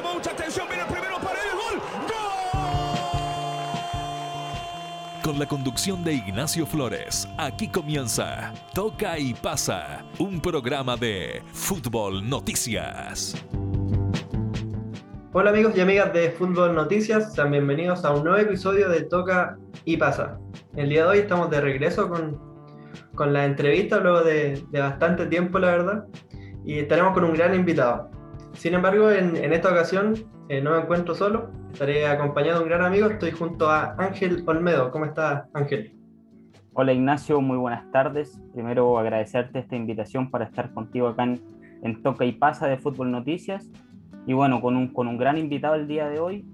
mucha, mucha atención. Viene el primero para el gol. ¡Gol! Con la conducción de Ignacio Flores, aquí comienza Toca y Pasa, un programa de Fútbol Noticias. Hola amigos y amigas de Fútbol Noticias, sean bienvenidos a un nuevo episodio de Toca y Pasa. El día de hoy estamos de regreso con, con la entrevista luego de, de bastante tiempo, la verdad, y estaremos con un gran invitado. Sin embargo, en, en esta ocasión eh, no me encuentro solo, estaré acompañado de un gran amigo, estoy junto a Ángel Olmedo. ¿Cómo estás, Ángel? Hola Ignacio, muy buenas tardes. Primero agradecerte esta invitación para estar contigo acá en, en Toca y Pasa de Fútbol Noticias. Y bueno, con un, con un gran invitado el día de hoy,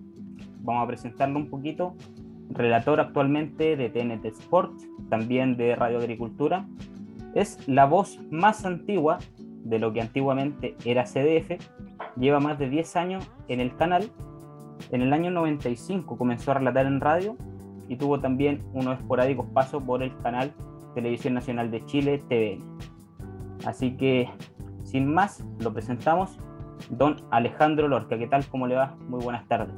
vamos a presentarlo un poquito. Relator actualmente de TNT Sport, también de Radio Agricultura. Es la voz más antigua de lo que antiguamente era CDF. Lleva más de 10 años en el canal. En el año 95 comenzó a relatar en radio y tuvo también unos esporádicos pasos por el canal Televisión Nacional de Chile, TVN. Así que, sin más, lo presentamos don Alejandro Lorca. ¿Qué tal? ¿Cómo le va? Muy buenas tardes.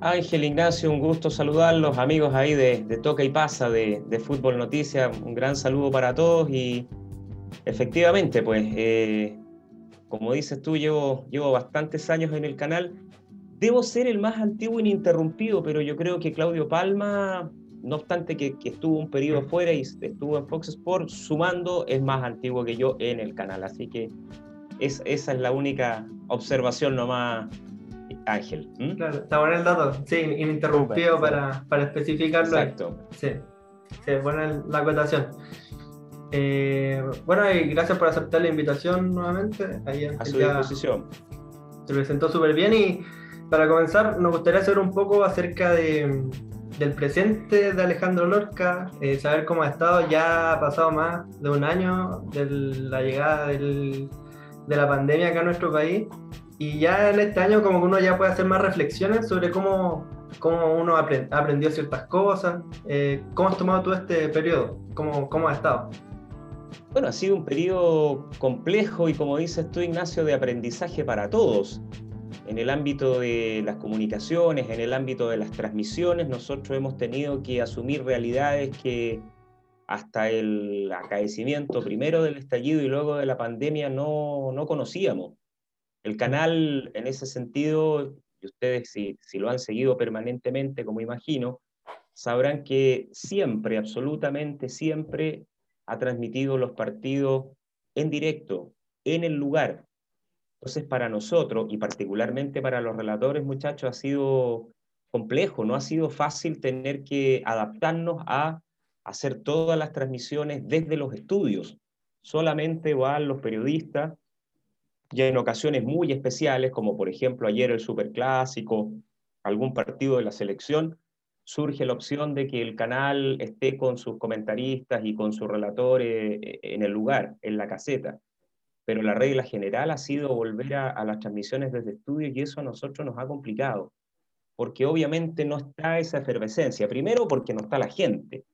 Ángel Ignacio, un gusto saludarlos, amigos ahí de, de Toca y Pasa, de, de, Fútbol Noticias. Un gran saludo para todos y efectivamente, pues, eh, como dices tú, llevo, llevo bastantes años en el canal. Debo ser el más antiguo ininterrumpido, pero yo creo que Claudio Palma, no obstante que, que estuvo un periodo fuera y estuvo en Fox Sports, sumando, es más antiguo que yo en el canal. Así que es, esa es la única observación nomás, Ángel. ¿Mm? Claro, está bueno el dato. Sí, ininterrumpido para, para especificarlo. Exacto. Sí, sí buena la acotación. Eh, bueno, y gracias por aceptar la invitación nuevamente. Ahí A su disposición. Se presentó súper bien y para comenzar nos gustaría saber un poco acerca de, del presente de Alejandro Lorca, eh, saber cómo ha estado. Ya ha pasado más de un año de la llegada del, de la pandemia acá en nuestro país y ya en este año como que uno ya puede hacer más reflexiones sobre cómo, cómo uno aprend, aprendió ciertas cosas. Eh, ¿Cómo has tomado tú este periodo? ¿Cómo, ¿Cómo has estado? Bueno, ha sido un periodo complejo y como dices tú, Ignacio, de aprendizaje para todos. En el ámbito de las comunicaciones, en el ámbito de las transmisiones, nosotros hemos tenido que asumir realidades que hasta el acaecimiento primero del estallido y luego de la pandemia no, no conocíamos. El canal, en ese sentido, y ustedes si, si lo han seguido permanentemente, como imagino, sabrán que siempre, absolutamente siempre, ha transmitido los partidos en directo, en el lugar. Entonces, para nosotros, y particularmente para los relatores, muchachos, ha sido complejo, no ha sido fácil tener que adaptarnos a hacer todas las transmisiones desde los estudios. Solamente van los periodistas, y en ocasiones muy especiales, como por ejemplo ayer el Superclásico, algún partido de la selección, surge la opción de que el canal esté con sus comentaristas y con sus relatores en el lugar, en la caseta. Pero la regla general ha sido volver a, las transmisiones desde estudios y eso a nosotros nos ha complicado, porque obviamente no está esa efervescencia. Primero porque no está la gente.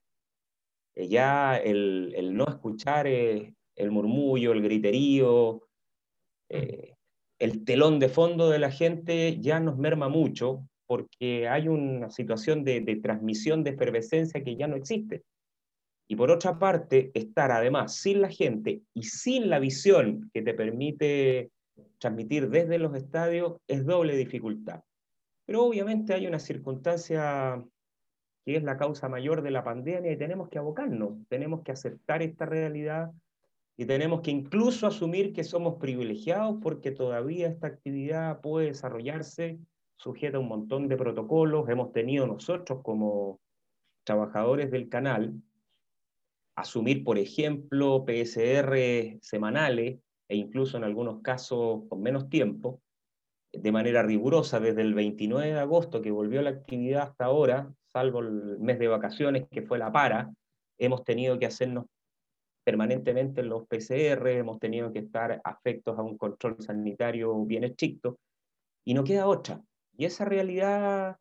Ya el, no escuchar eh, el murmullo, el griterío, eh, el telón de fondo de la gente ya nos merma mucho porque hay una situación de, de, transmisión de efervescencia que ya no existe. Y por otra parte, estar además sin la gente y sin la visión que te permite transmitir desde los estadios es doble dificultad. Pero obviamente hay una circunstancia que es la causa mayor de la pandemia y tenemos que abocarnos, tenemos que aceptar esta realidad y tenemos que incluso asumir que somos privilegiados porque todavía esta actividad puede desarrollarse sujeta a un montón de protocolos. Hemos tenido nosotros como trabajadores del canal asumir, por ejemplo, PSR semanales e incluso en algunos casos con menos tiempo, de manera rigurosa desde el 29 de agosto que volvió la actividad hasta ahora, salvo el mes de vacaciones que fue la para, hemos tenido que hacernos permanentemente en los PCR, hemos tenido que estar afectos a un control sanitario bien estricto, y no queda otra. Y esa realidad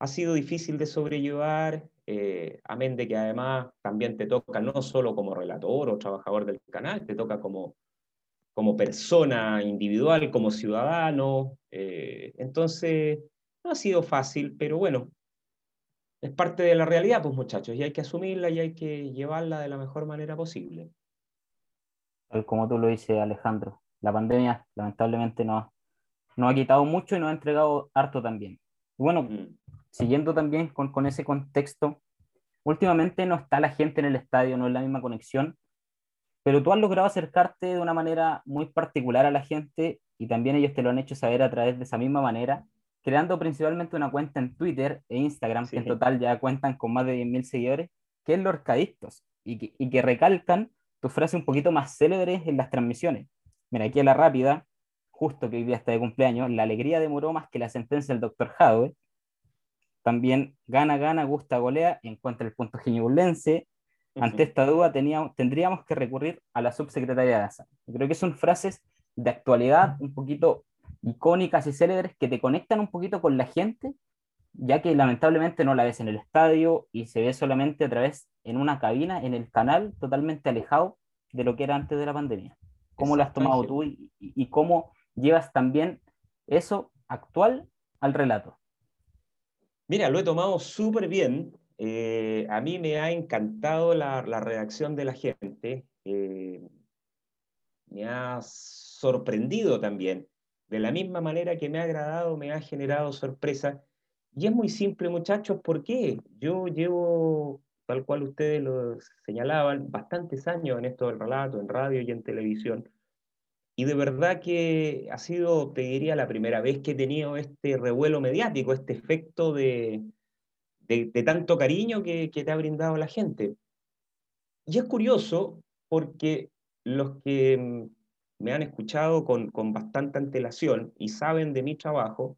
ha sido difícil de sobrellevar, eh, amén de que además también te toca no solo como relator o trabajador del canal, te toca como, como persona individual, como ciudadano. Eh, entonces, no ha sido fácil, pero bueno, es parte de la realidad, pues muchachos, y hay que asumirla y hay que llevarla de la mejor manera posible. Como tú lo dices, Alejandro, la pandemia lamentablemente nos, nos ha quitado mucho y nos ha entregado harto también. Y bueno, mm. siguiendo también con, con ese contexto, últimamente no está la gente en el estadio, no es la misma conexión, pero tú has logrado acercarte de una manera muy particular a la gente y también ellos te lo han hecho saber a través de esa misma manera, creando principalmente una cuenta en Twitter e Instagram, que en total ya cuentan con más de 10.000 seguidores, que es Lorcadictos, y que, y que recalcan tu frase un poquito más célebres en las transmisiones. Mira, aquí a la rápida, justo que hoy día está de cumpleaños, la alegría demoró más que la sentencia del doctor Jadwe. También gana, gana, gusta, golea y encuentra el punto geniobulense. Ante esta duda teníamos, tendríamos que recurrir a la subsecretaria de ASA. creo que son frases de actualidad un poquito icónicas y célebres que te conectan un poquito con la gente, ya que lamentablemente no la ves en el estadio y se ve solamente a través en una cabina, en el canal, totalmente alejado de lo que era antes de la pandemia. ¿Cómo lo has tomado tú y, cómo llevas también eso actual al relato? Mira, lo he tomado súper bien. Eh, a mí me ha encantado la, reacción de la gente. Eh, me ha sorprendido también. De la misma manera que me ha agradado, me ha generado sorpresa. Y es muy simple, muchachos, ¿por qué? Yo llevo, tal cual ustedes lo señalaban, bastantes años en esto del relato, en radio y en televisión. Y de verdad que ha sido, te diría, la primera vez que he tenido este revuelo mediático, este efecto de, de, tanto cariño que, que te ha brindado la gente. Y es curioso porque los que mm, me han escuchado con, con bastante antelación y saben de mi trabajo,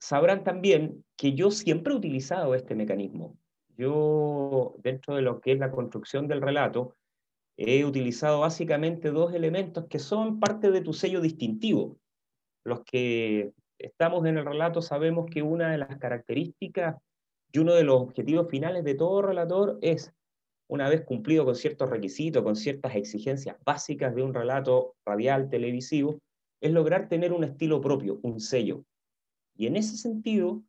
sabrán también que yo siempre he utilizado este mecanismo. Yo, dentro de lo que es la construcción del relato, he utilizado básicamente dos elementos que son parte de tu sello distintivo. Los que estamos en el relato sabemos que una de las características y uno de los objetivos finales de todo relator es una vez cumplido con ciertos requisitos, con ciertas exigencias básicas de un relato radial, televisivo, es lograr tener un estilo propio, un sello. Y en ese sentido,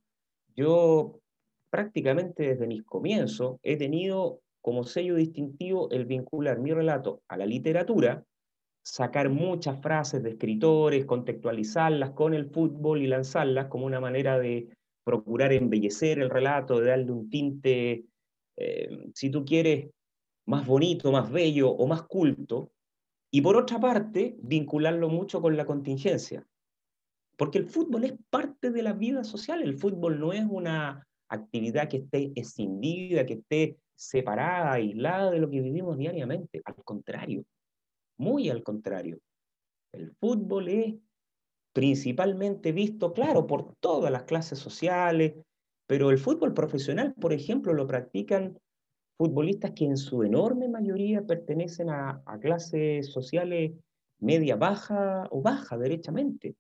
yo prácticamente desde mis comienzos he tenido como sello distintivo el vincular mi relato a la literatura, sacar muchas frases de escritores, contextualizarlas con el fútbol y lanzarlas como una manera de procurar embellecer el relato, de darle un tinte eh, si tú quieres, más bonito, más bello o más culto, y por otra parte, vincularlo mucho con la contingencia. Porque el fútbol es parte de la vida social, el fútbol no es una actividad que esté escindida, que esté separada, aislada de lo que vivimos diariamente. Al contrario, muy al contrario. El fútbol es principalmente visto, claro, por todas las clases sociales, pero el fútbol profesional, por ejemplo, lo practican futbolistas que en su enorme mayoría pertenecen a, clases sociales media baja o baja, derechamente.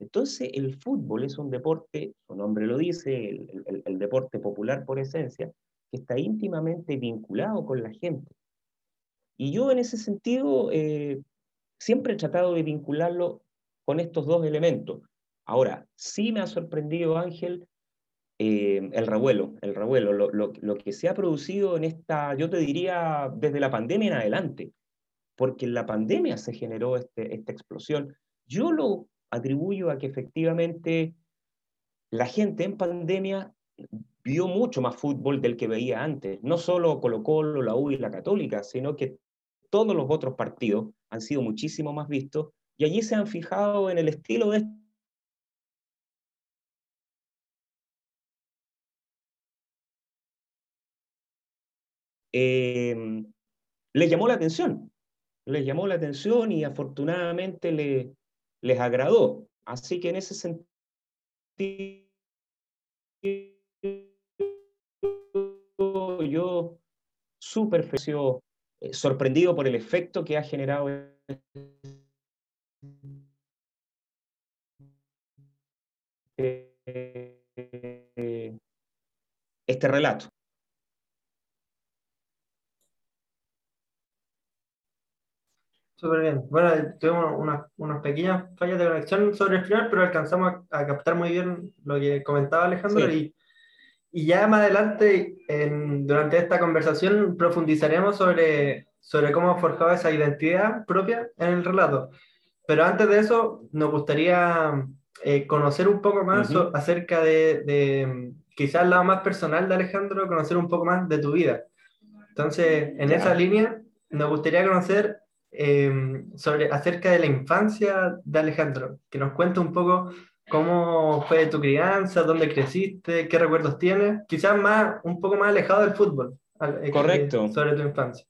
Entonces, el fútbol es un deporte, su nombre lo dice, el, deporte popular por esencia, está íntimamente vinculado con la gente. Y yo en ese sentido eh, siempre he tratado de vincularlo con estos dos elementos. Ahora, sí me ha sorprendido, Ángel, eh, el revuelo, el revuelo, lo, que se ha producido en esta, yo te diría, desde la pandemia en adelante, porque en la pandemia se generó este, esta explosión. Yo lo atribuyo a que efectivamente la gente en pandemia vio mucho más fútbol del que veía antes, no solo Colo Colo, la U y la Católica, sino que todos los otros partidos han sido muchísimo más vistos y allí se han fijado en el estilo de eh, les llamó la atención. Les llamó la atención y afortunadamente le, les agradó. Así que en ese sentido, yo súper eh, sorprendido por el efecto que ha generado este relato. súper bien. Bueno, tuvimos unas, unas pequeñas fallas de conexión sobre el final, pero alcanzamos a, a captar muy bien lo que comentaba Alejandro Sí. y, y ya más adelante, en- durante esta conversación, profundizaremos sobre, sobre cómo ha forjado esa identidad propia en el relato. Pero antes de eso, nos gustaría eh, conocer un poco más so- acerca de, de, quizás el lado más personal de Alejandro, conocer un poco más de tu vida. Entonces, en esa línea, nos gustaría conocer eh, sobre, acerca de la infancia de Alejandro, que nos cuente un poco cómo fue tu crianza, dónde creciste, qué recuerdos tienes, quizás más, un poco más alejado del fútbol, eh, Correcto. sobre tu infancia.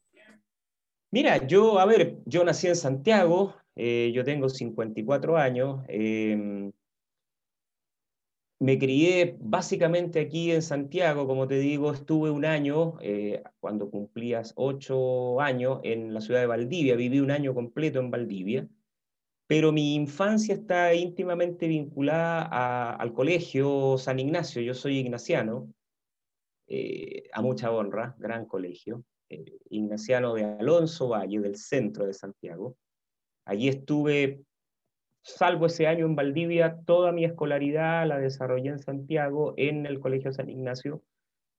Mira, yo, a ver, yo nací en Santiago, eh, yo tengo 54 años, eh, me crié básicamente aquí en Santiago, como te digo, estuve un año, eh, cuando cumplías 8 años, en la ciudad de Valdivia, viví un año completo en Valdivia, pero mi infancia está íntimamente vinculada al colegio San Ignacio, yo soy ignaciano, eh, a mucha honra, gran colegio eh, Ignaciano de Alonso Valle, del centro de Santiago. Allí estuve, salvo ese año en Valdivia, toda mi escolaridad la desarrollé en Santiago, en el Colegio San Ignacio.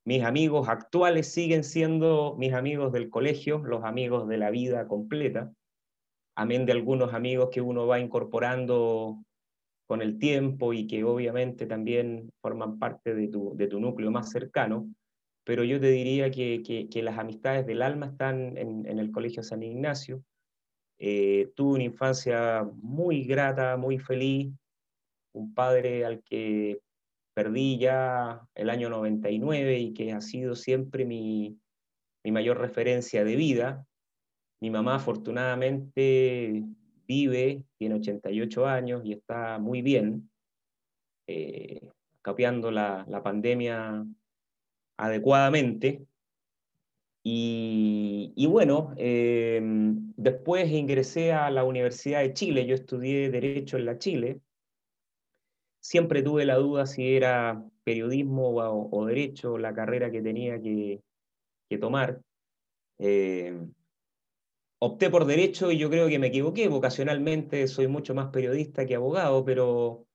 Mis amigos actuales siguen siendo mis amigos del colegio, los amigos de la vida completa, amén de algunos amigos que uno va incorporando con el tiempo y que obviamente también forman parte de tu, de tu núcleo más cercano pero yo te diría que, que, las amistades del alma están en, en el Colegio San Ignacio. Eh, tuve una infancia muy grata, muy feliz, un padre al que perdí ya el año 99 y que ha sido siempre mi, mi mayor referencia de vida. Mi mamá afortunadamente vive, tiene 88 años y está muy bien, eh, capeando la, la pandemia adecuadamente. Y, y bueno, eh, después ingresé a la Universidad de Chile, yo estudié Derecho en la Chile. Siempre tuve la duda si era periodismo o, o Derecho la carrera que tenía que, que tomar. Eh, opté por Derecho y yo creo que me equivoqué. Vocacionalmente soy mucho más periodista que abogado, pero,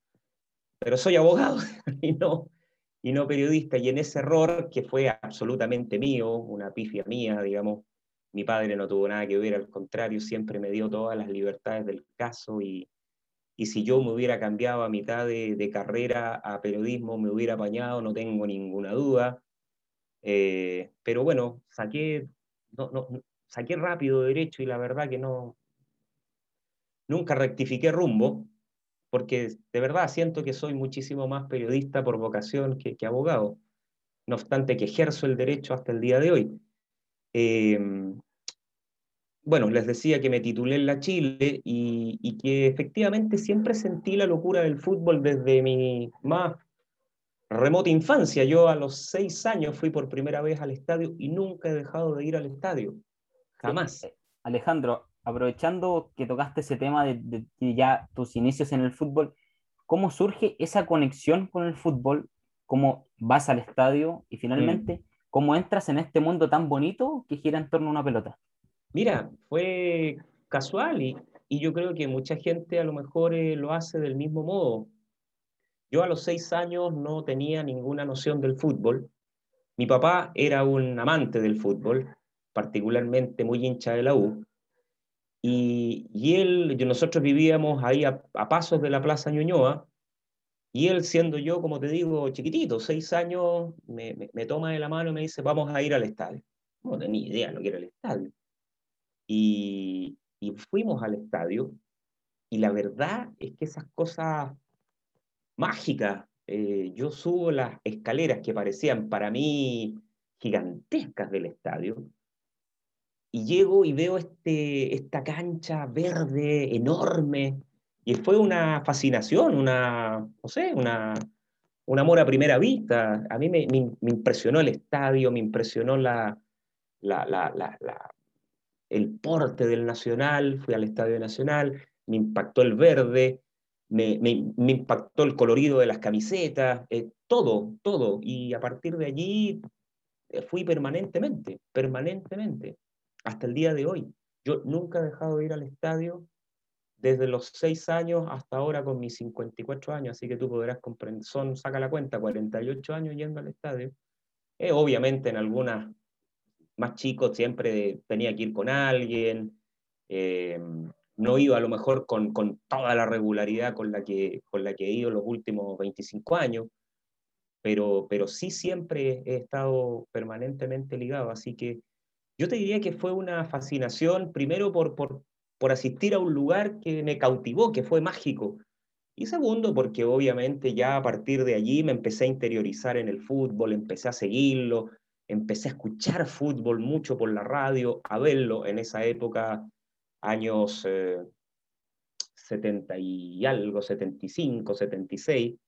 pero soy abogado y no, y no periodista. Y en ese error, que fue absolutamente mío, una pifia mía, digamos, mi padre no tuvo nada que ver, al contrario, siempre me dio todas las libertades del caso y, y si yo me hubiera cambiado a mitad de, carrera a periodismo, me hubiera apañado, no tengo ninguna duda. Eh, pero bueno, saqué, no, no, saqué rápido derecho y la verdad que no, nunca rectifiqué rumbo porque de verdad siento que soy muchísimo más periodista por vocación que, abogado, no obstante que ejerzo el derecho hasta el día de hoy. Eh, bueno, les decía que me titulé en la Chile y, que efectivamente siempre sentí la locura del fútbol desde mi más remota infancia. Yo a los seis años fui por primera vez al estadio y nunca he dejado de ir al estadio. Jamás. Sí. Alejandro, aprovechando que tocaste ese tema de, de, de, ya tus inicios en el fútbol, ¿cómo surge esa conexión con el fútbol? ¿Cómo vas al estadio y finalmente mm. cómo entras en este mundo tan bonito que gira en torno a una pelota? Mira, fue casual y, y yo creo que mucha gente a lo mejor eh, lo hace del mismo modo. Yo a los seis años no tenía ninguna noción del fútbol. Mi papá era un amante del fútbol, particularmente muy hincha de la U. Y, y él, nosotros vivíamos ahí a, a, pasos de la Plaza Ñuñoa, y él, siendo yo, como te digo, chiquitito, seis años, me, me, me, toma de la mano y me dice, vamos a ir al estadio. No tenía idea lo que era el estadio. Y, y fuimos al estadio, y la verdad es que esas cosas mágicas, eh, yo subo las escaleras que parecían para mí gigantescas del estadio, y llego y veo este, esta cancha verde enorme, y fue una fascinación, una, no sé, una, un amor a primera vista. A mí me, me, impresionó el estadio, me impresionó la, la, la, el porte del Nacional, fui al Estadio Nacional, me impactó el verde, me, me, me impactó el colorido de las camisetas, eh, todo, todo. Y a partir de allí eh, fui permanentemente, permanentemente hasta el día de hoy. Yo nunca he dejado de ir al estadio desde los 6 años hasta ahora con mis 54 años, así que tú podrás comprender, son, saca la cuenta, 48 años yendo al estadio. Eh, obviamente en algunas más chicos siempre tenía que ir con alguien, eh, no iba a lo mejor con, con, toda la regularidad con la, que, con la que he ido los últimos 25 años, pero, pero sí siempre he estado permanentemente ligado, así que yo te diría que fue una fascinación, primero por, por, por asistir a un lugar que me cautivó, que fue mágico, y segundo, porque obviamente ya a partir de allí me empecé a interiorizar en el fútbol, empecé a seguirlo, empecé a escuchar fútbol mucho por la radio, a verlo en esa época, años 70 eh, y algo, 75, 76.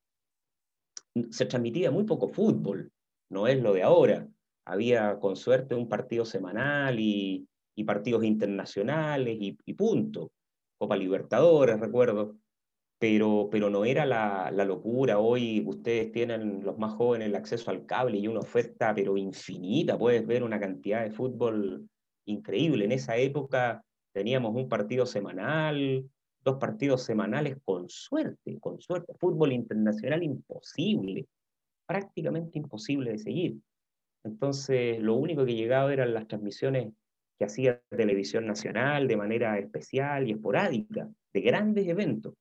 Se transmitía muy poco fútbol, no es lo de ahora. Había con suerte un partido semanal y, partidos internacionales y, punto. Copa Libertadores, recuerdo pero, pero no era la, la, locura. Hoy ustedes tienen, los más jóvenes, el acceso al cable y una oferta, pero infinita. Puedes ver una cantidad de fútbol increíble. En esa época teníamos un partido semanal, dos partidos semanales con suerte, con suerte. Fútbol internacional imposible, prácticamente imposible de seguir. Entonces, lo único que llegaba eran las transmisiones que hacía Televisión Nacional de manera especial y esporádica, de grandes eventos.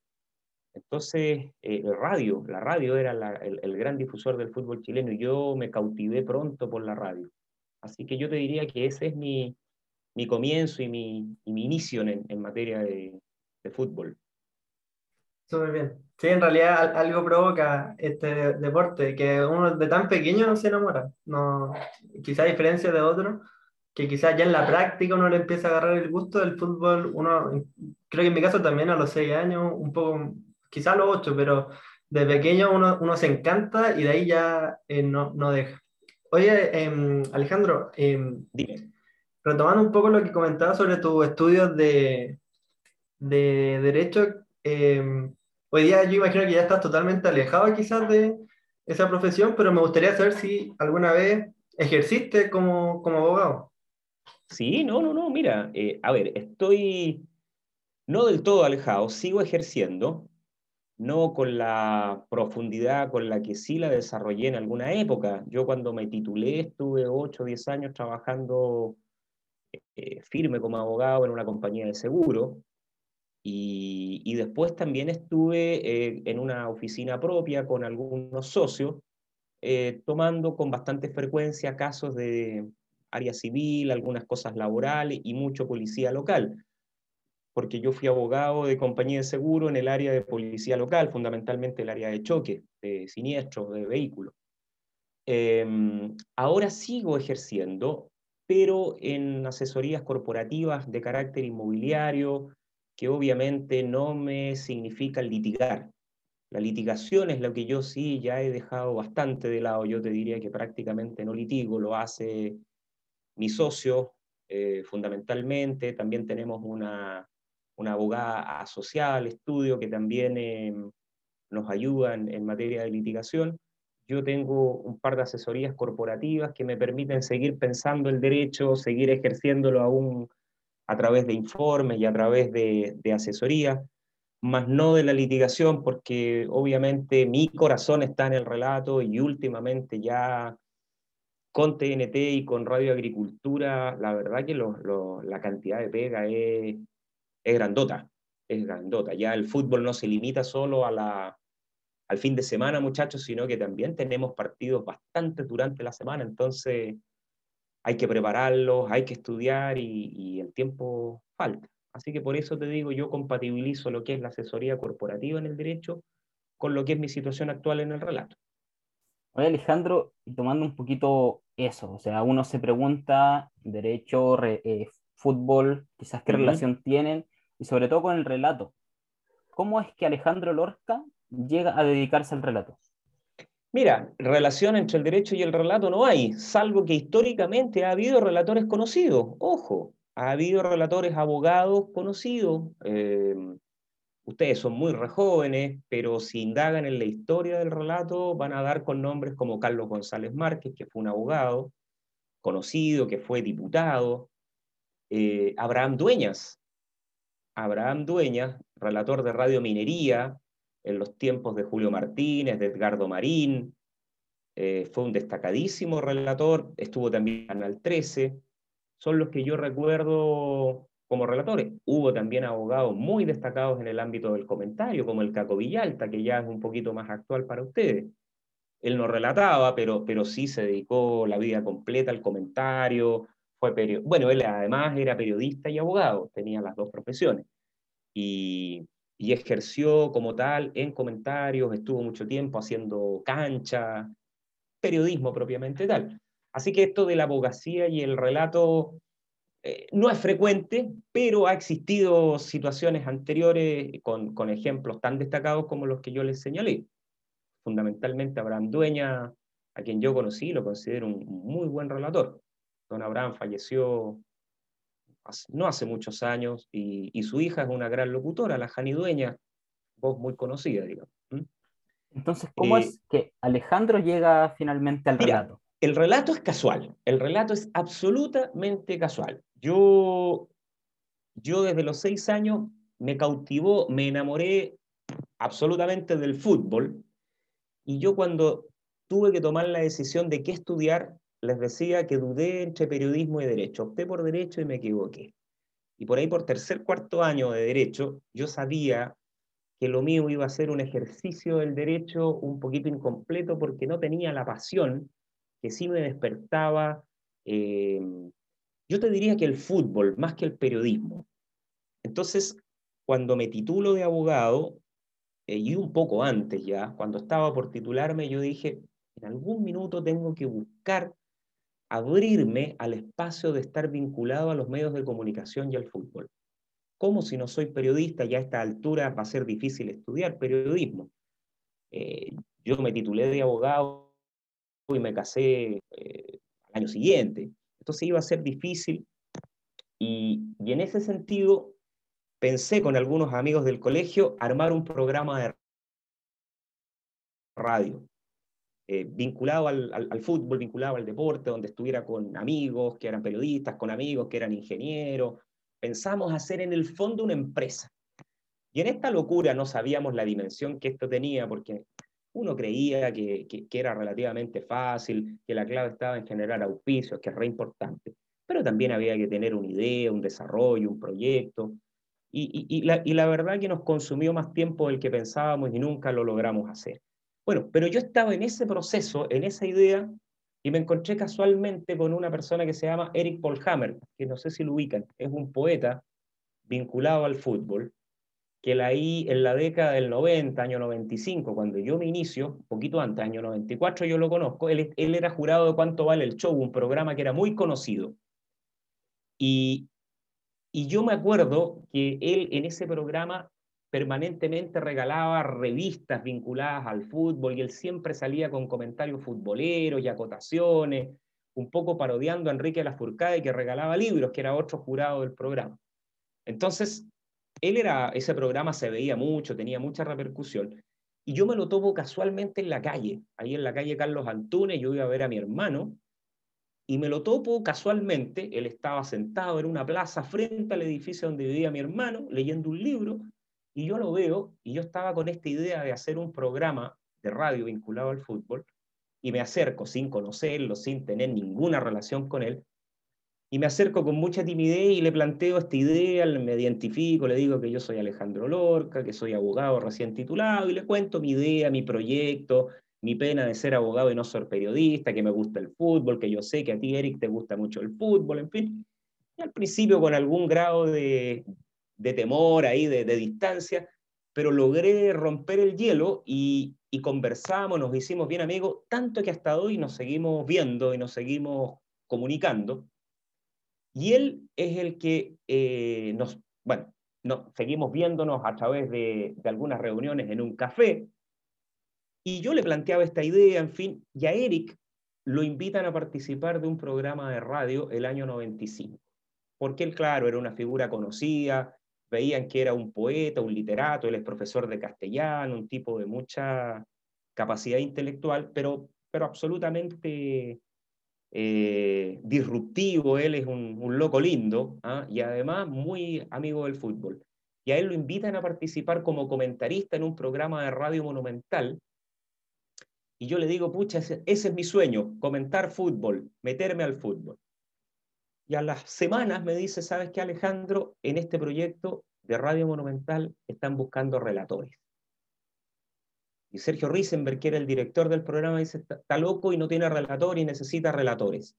Entonces, eh, el radio, la radio era el, gran difusor del fútbol chileno y yo me cautivé pronto por la radio. Así que yo te diría que ese es mi, mi comienzo y mi, y mi inicio en, en materia de, de fútbol. Súper bien. Sí, en realidad algo provoca este deporte, que uno de tan pequeño no se enamora. No, quizá a diferencia de otro, que quizás ya en la práctica uno le empieza a agarrar el gusto del fútbol. Uno, creo que en mi caso también a los seis años, un poco quizás los ocho, pero de pequeño uno, uno se encanta y de ahí ya eh, no, no, deja. Oye, em, Alejandro, em, retomando un poco lo que comentabas sobre tus estudios de, de Derecho, em, hoy día yo imagino que ya estás totalmente alejado quizás de esa profesión, pero me gustaría saber si alguna vez ejerciste como, como abogado. Sí, no, no, no, mira, eh, a ver, estoy no del todo alejado, sigo ejerciendo, no con la profundidad con la que sí la desarrollé en alguna época. Yo cuando me titulé estuve 8 o 10 años trabajando eh, firme como abogado en una compañía de seguro y, y después también estuve eh, en una oficina propia con algunos socios eh, tomando con bastante frecuencia casos de área civil, algunas cosas laborales y mucho policía local porque yo fui abogado de compañía de seguro en el área de policía local, fundamentalmente el área de choque, de siniestros, de vehículos. Em, ahora sigo ejerciendo, pero en asesorías corporativas de carácter inmobiliario, que obviamente no me significa litigar. La litigación es lo que yo sí ya he dejado bastante de lado. Yo te diría que prácticamente no litigo, lo hace mi socio eh, fundamentalmente. También tenemos una, una abogada asociada al estudio que también em, nos ayuda en, materia de litigación. Yo tengo un par de asesorías corporativas que me permiten seguir pensando el derecho, seguir ejerciéndolo aún a través de informes y a través de, de asesoría, más no de la litigación, porque obviamente mi corazón está en el relato y últimamente ya con TNT y con Radio Agricultura, la verdad que la cantidad de pega es, es grandota, es grandota. Ya el fútbol no se limita solo a la, al fin de semana, muchachos, sino que también tenemos partidos bastante durante la semana, entonces hay que prepararlos, hay que estudiar y, y el tiempo falta. Así que por eso te digo, yo compatibilizo lo que es la asesoría corporativa en el derecho con lo que es mi situación actual en el relato. Oye, Alejandro, y tomando un poquito eso, o sea, uno se pregunta, derecho, eh, fútbol, quizás qué relación tienen, y sobre todo con el relato. ¿Cómo es que Alejandro Lorca llega a dedicarse al relato? Mira, relación entre el derecho y el relato no hay, salvo que históricamente ha habido relatores conocidos. Ojo, ha habido relatores abogados conocidos. Eh, ustedes son muy re jóvenes, pero si indagan en la historia del relato, van a dar con nombres como Carlos González Márquez, que fue un abogado conocido, que fue diputado, eh, Abraham Dueñas. Abraham Dueñas, relator de Radio Minería en los tiempos de Julio Martínez, de Edgardo Marín, eh, fue un destacadísimo relator, estuvo también en Canal 13, son los que yo recuerdo como relatores. Hubo también abogados muy destacados en el ámbito del comentario, como el Caco Villalta, que ya es un poquito más actual para ustedes. Él no relataba, pero, pero sí se dedicó la vida completa al comentario, fue bueno, él además era periodista y abogado, tenía las dos profesiones. Y, y ejerció como tal en comentarios, estuvo mucho tiempo haciendo cancha, periodismo propiamente tal. Así que esto de la abogacía y el relato eh, no es frecuente, pero ha existido situaciones anteriores con, con, ejemplos tan destacados como los que yo les señalé. Fundamentalmente Abraham Dueña, a quien yo conocí, lo considero un muy buen relator. Don Abraham falleció no hace muchos años y, y su hija es una gran locutora, la Jani Dueña, voz muy conocida, digamos. Entonces, ¿cómo eh, es que Alejandro llega finalmente al relato? El relato es casual, el relato es absolutamente casual. Yo, yo desde los seis años me cautivó, me enamoré absolutamente del fútbol y yo cuando tuve que tomar la decisión de qué estudiar, les decía que dudé entre periodismo y derecho. Opté por derecho y me equivoqué. Y por ahí, por tercer, cuarto año de derecho, yo sabía que lo mío iba a ser un ejercicio del derecho un poquito incompleto porque no tenía la pasión que sí me despertaba. Eh, yo te diría que el fútbol, más que el periodismo. Entonces, cuando me titulo de abogado, eh, y un poco antes ya, cuando estaba por titularme, yo dije, en algún minuto tengo que buscar abrirme al espacio de estar vinculado a los medios de comunicación y al fútbol. ¿Cómo si no soy periodista? Ya a esta altura va a ser difícil estudiar periodismo. Eh, yo me titulé de abogado y me casé eh, al año siguiente. Entonces iba a ser difícil y, y en ese sentido pensé con algunos amigos del colegio armar un programa de radio. Eh, vinculado al, fútbol, vinculado al deporte, donde estuviera con amigos que eran periodistas, con amigos que eran ingenieros. Pensamos hacer en el fondo una empresa. Y en esta locura no sabíamos la dimensión que esto tenía, porque uno creía que, que, era relativamente fácil, que la clave estaba en generar auspicios, que es re importante, pero también había que tener una idea, un desarrollo, un proyecto. Y, y, la, y la verdad que nos consumió más tiempo del que pensábamos y nunca lo logramos hacer. Bueno, pero yo estaba en ese proceso, en esa idea, y me encontré casualmente con una persona que se llama Eric Polhammer, que no sé si lo ubican, es un poeta vinculado al fútbol, que la en la década del 90, año 95, cuando yo me inicio, un poquito antes, año 94 yo lo conozco, él, él era jurado de Cuánto Vale el Show, un programa que era muy conocido. Y, y yo me acuerdo que él en ese programa permanentemente regalaba revistas vinculadas al fútbol y él siempre salía con comentarios futboleros y acotaciones, un poco parodiando a Enrique Lafourcade que regalaba libros, que era otro jurado del programa. Entonces, él era, ese programa se veía mucho, tenía mucha repercusión, y yo me lo tomo casualmente en la calle, ahí en la calle Carlos Antunes, yo iba a ver a mi hermano, y me lo topo casualmente, él estaba sentado en una plaza frente al edificio donde vivía mi hermano, leyendo un libro, y yo lo veo, y yo estaba con esta idea de hacer un programa de radio vinculado al fútbol, y me acerco sin conocerlo, sin tener ninguna relación con él, y me acerco con mucha timidez y le planteo esta idea, me identifico, le digo que yo soy Alejandro Lorca, que soy abogado recién titulado, y le cuento mi idea, mi proyecto, mi pena de ser abogado y no ser periodista, que me gusta el fútbol, que yo sé que a ti, Eric, te gusta mucho el fútbol, en fin. Y al principio con algún grado de, de temor ahí, de, distancia, pero logré romper el hielo y, conversamos, nos hicimos bien amigos, tanto que hasta hoy nos seguimos viendo y nos seguimos comunicando. Y él es el que eh, nos, bueno, no, seguimos viéndonos a través de, de, algunas reuniones en un café. Y yo le planteaba esta idea, en fin, y a Eric lo invitan a participar de un programa de radio el año 95. Porque él, claro, era una figura conocida, veían que era un poeta, un literato, él es profesor de castellano, un tipo de mucha capacidad intelectual, pero, pero absolutamente eh, disruptivo, él es un, loco lindo ¿ah? y además muy amigo del fútbol. Y a él lo invitan a participar como comentarista en un programa de radio monumental. Y yo le digo, pucha, ese es mi sueño, comentar fútbol, meterme al fútbol. Y a las semanas me dice, ¿sabes qué, Alejandro? En este proyecto de Radio Monumental están buscando relatores. Y Sergio Risenberg, que era el director del programa, dice, está loco y no tiene relator y necesita relatores.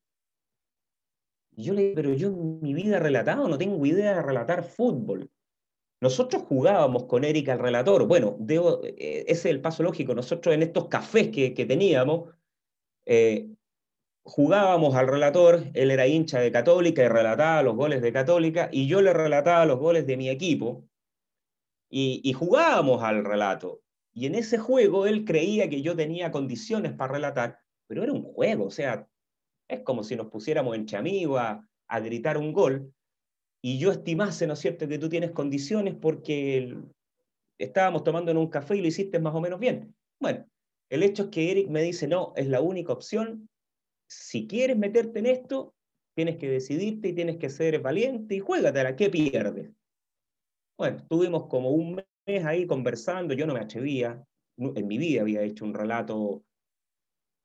Y yo le digo, pero yo en mi vida relatado, no tengo idea de relatar fútbol. Nosotros jugábamos con Erika el relator. Bueno, debo, eh, ese es el paso lógico. Nosotros en estos cafés que, que teníamos, eh, jugábamos al relator, él era hincha de Católica y relataba los goles de Católica, y yo le relataba los goles de mi equipo, y, jugábamos al relato. Y en ese juego él creía que yo tenía condiciones para relatar, pero era un juego, o sea, es como si nos pusiéramos entre amigos a, a gritar un gol y yo estimase, ¿no es cierto?, que tú tienes condiciones porque estábamos tomando en un café y lo hiciste más o menos bien. Bueno, el hecho es que Eric me dice, no, es la única opción. Si quieres meterte en esto, tienes que decidirte y tienes que ser valiente y juégatela, ¿qué pierdes? Bueno, estuvimos como un mes ahí conversando, yo no me atrevía, en mi vida había hecho un relato.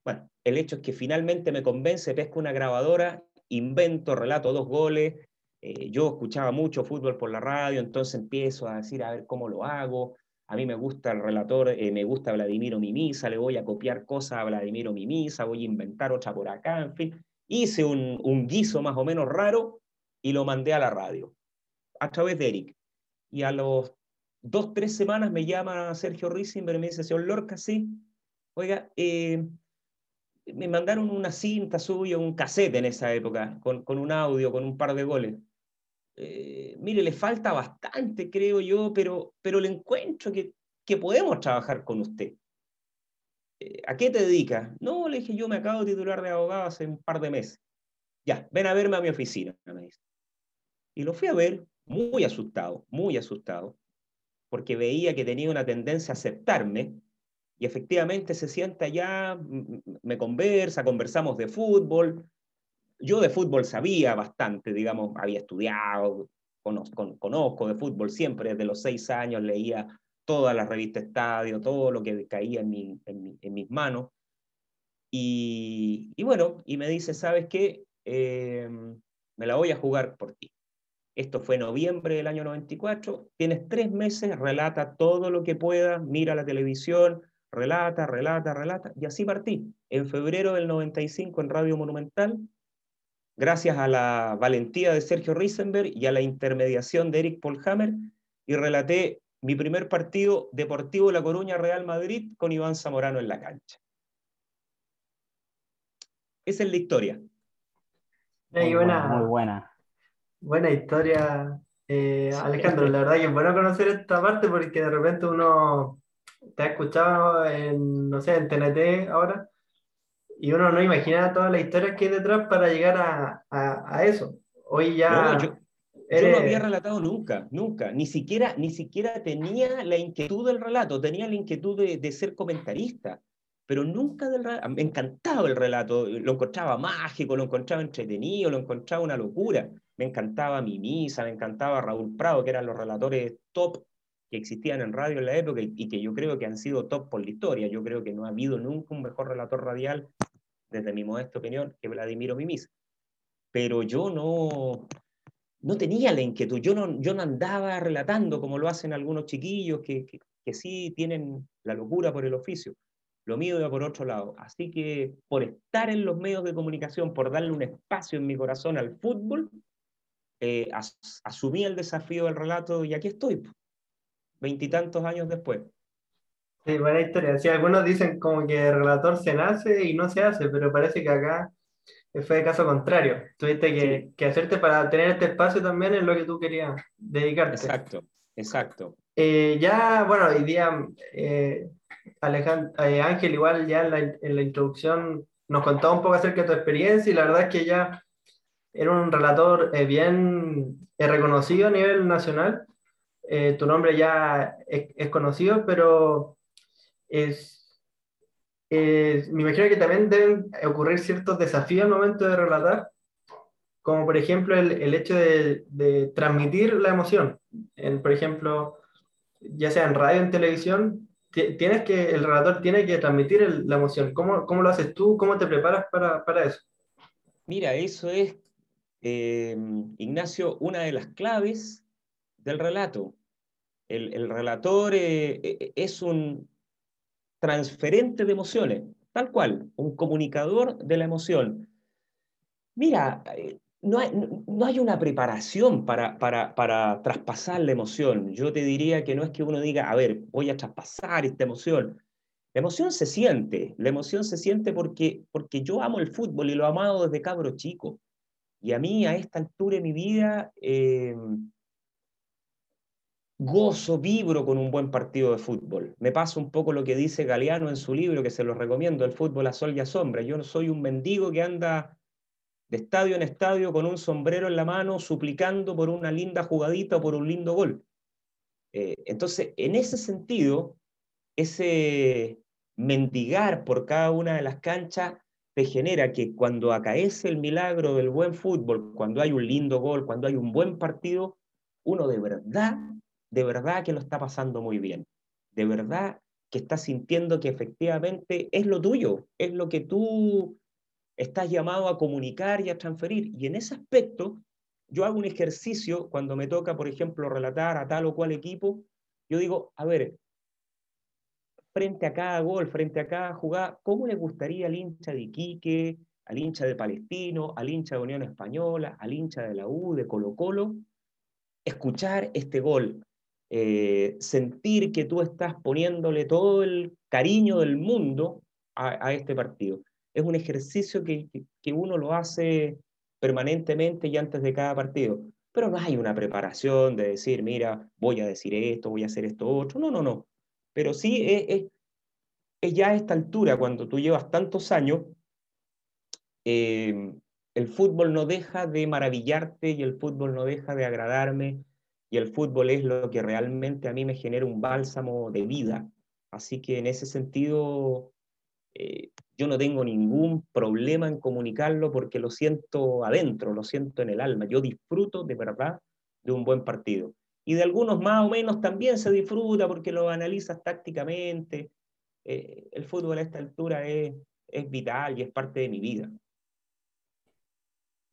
Bueno, el hecho es que finalmente me convence, pesco una grabadora, invento, relato dos goles. Eh, yo escuchaba mucho fútbol por la radio, entonces empiezo a decir a ver cómo lo hago. A mí me gusta el relator, eh, me gusta Vladimiro Mimisa, le voy a copiar cosas a Vladimiro Mimisa, voy a inventar otra por acá, en fin. Hice un, guiso más o menos raro y lo mandé a la radio, a través de Eric. Y a los dos, tres semanas me llama Sergio Risenberg y me dice, señor Lorca, sí, oiga, eh, me mandaron una cinta suya, un cassette en esa época, con un audio, con un par de goles. Eh, mire, le falta bastante, creo yo, pero, pero le encuentro que, que podemos trabajar con usted. Eh, ¿A qué te dedicas? No, le dije, yo me acabo de titular de abogado hace un par de meses. Ya, ven a verme a mi oficina, me dice. Y lo fui a ver, muy asustado, muy asustado porque veía que tenía una tendencia a aceptarme, y efectivamente se sienta allá, me conversa, conversamos de fútbol. Yo de fútbol sabía bastante, digamos, había estudiado, conozco, conozco de fútbol siempre, desde los seis años leía todas las revistas Estadio, todo lo que caía en, mi, en, mis manos. Y, bueno, y me dice, ¿sabes qué? Eh, me la voy a jugar por ti. Esto fue noviembre del año 94. Tienes tres meses, relata todo lo que puedas, mira la televisión, relata, relata, relata. Y así partí. En febrero del 95 en Radio Monumental, gracias a la valentía de Sergio Risenberg y a la intermediación de Eric Polhammer, y relaté mi primer partido Deportivo La Coruña Real Madrid con Iván Zamorano en la cancha. Esa es la historia. Muy buena. Muy buena. Buena historia, eh, Alejandro. La verdad que es bueno conocer esta parte porque de repente uno te ha escuchado en, no sé, en TNT ahora y uno no imagina toda la historia que hay detrás para llegar a, a, a eso. Hoy ya... No, yo, eres... yo, no había relatado nunca, nunca. Ni siquiera, ni siquiera tenía la inquietud del relato, tenía la inquietud de, de ser comentarista pero nunca del relato. Me encantaba el relato, lo encontraba mágico, lo encontraba entretenido, lo encontraba una locura me encantaba Mimisa, me encantaba Raúl Prado, que eran los relatores top que existían en radio en la época y, y, que yo creo que han sido top por la historia. Yo creo que no ha habido nunca un mejor relator radial, desde mi modesta opinión, que Vladimiro Mimisa. Pero yo no, no tenía la inquietud, yo no, yo no andaba relatando como lo hacen algunos chiquillos que, que, que sí tienen la locura por el oficio. Lo mío iba por otro lado. Así que por estar en los medios de comunicación, por darle un espacio en mi corazón al fútbol, eh, as, asumí el desafío del relato y aquí estoy, veintitantos años después. Sí, buena historia. Sí, algunos dicen como que el relator se nace y no se hace, pero parece que acá fue el caso contrario. Tuviste que, sí. que hacerte para tener este espacio también en lo que tú querías dedicarte. Exacto, exacto. Eh, ya, bueno, hoy día eh, Alejandro, eh, Ángel igual ya en la, en la introducción nos contaba un poco acerca de tu experiencia y la verdad es que ya era un relator eh, bien eh, reconocido a nivel nacional. Eh, tu nombre ya es, es, conocido, pero es, me imagino que también deben ocurrir ciertos desafíos al momento de relatar, como por ejemplo el, el hecho de, de, transmitir la emoción. En, por ejemplo, ya sea en radio en televisión, tienes que, el relator tiene que transmitir la emoción. ¿Cómo, ¿Cómo, lo haces tú? ¿Cómo te preparas para, para eso? Mira, eso es, eh, Ignacio, una de las claves del relato. El, el relator eh, eh, es un transferente de emociones, tal cual, un comunicador de la emoción. Mira, eh, no hay, no hay una preparación para, para, para, traspasar la emoción. Yo te diría que no es que uno diga, a ver, voy a traspasar esta emoción. La emoción se siente, la emoción se siente porque, porque yo amo el fútbol y lo he amado desde cabro chico. Y a mí, a esta altura de mi vida, eh, gozo, vibro con un buen partido de fútbol. Me pasa un poco lo que dice Galeano en su libro, que se lo recomiendo, El fútbol a sol y a sombra. Yo no soy un mendigo que anda de estadio en estadio con un sombrero en la mano, suplicando por una linda jugadita o por un lindo gol. Eh, entonces, en ese sentido, ese mendigar por cada una de las canchas te genera que cuando acaece el milagro del buen fútbol, cuando hay un lindo gol, cuando hay un buen partido, uno de verdad, de verdad que lo está pasando muy bien. De verdad que está sintiendo que efectivamente es lo tuyo, es lo que tú estás llamado a comunicar y a transferir. Y en ese aspecto, yo hago un ejercicio cuando me toca, por ejemplo, relatar a tal o cual equipo. Yo digo, a ver, frente a cada gol, frente a cada jugada, ¿cómo le gustaría al hincha de Iquique, al hincha de Palestino, al hincha de Unión Española, al hincha de la U, de Colo Colo, escuchar este gol? Eh, sentir que tú estás poniéndole todo el cariño del mundo a, este partido es un ejercicio que, que, uno lo hace permanentemente y antes de cada partido. Pero no hay una preparación de decir, mira, voy a decir esto, voy a hacer esto otro. No, no, no. Pero sí es, es, es ya a esta altura, cuando tú llevas tantos años, eh, el fútbol no deja de maravillarte y el fútbol no deja de agradarme y el fútbol es lo que realmente a mí me genera un bálsamo de vida. Así que en ese sentido, eh, yo no tengo ningún problema en comunicarlo porque lo siento adentro, lo siento en el alma. Yo disfruto de verdad de un buen partido. Y de algunos más o menos también se disfruta porque lo analizas tácticamente. Eh, el fútbol a esta altura es, es vital y es parte de mi vida.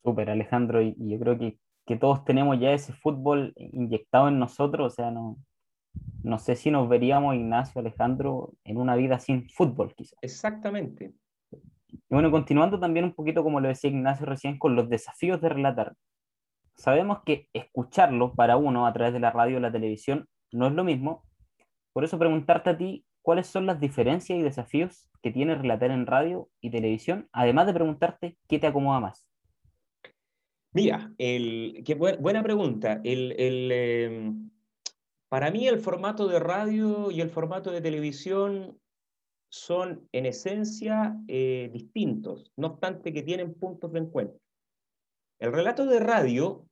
Súper, Alejandro, y, yo creo que, que todos tenemos ya ese fútbol inyectado en nosotros, o sea, no, no sé si nos veríamos, Ignacio, Alejandro, en una vida sin fútbol, quizás. Exactamente. Y bueno, continuando también un poquito, como lo decía Ignacio recién, con los desafíos de relatar. Sabemos que escucharlo para uno a través de la radio o la televisión no es lo mismo. Por eso preguntarte a ti, ¿cuáles son las diferencias y desafíos que tiene relatar en radio y televisión? Además de preguntarte, ¿qué te acomoda más? Mira, qué buena pregunta. El, eh para mí el formato de radio y el formato de televisión son en esencia eh, distintos, no obstante que tienen puntos de encuentro. El relato de radio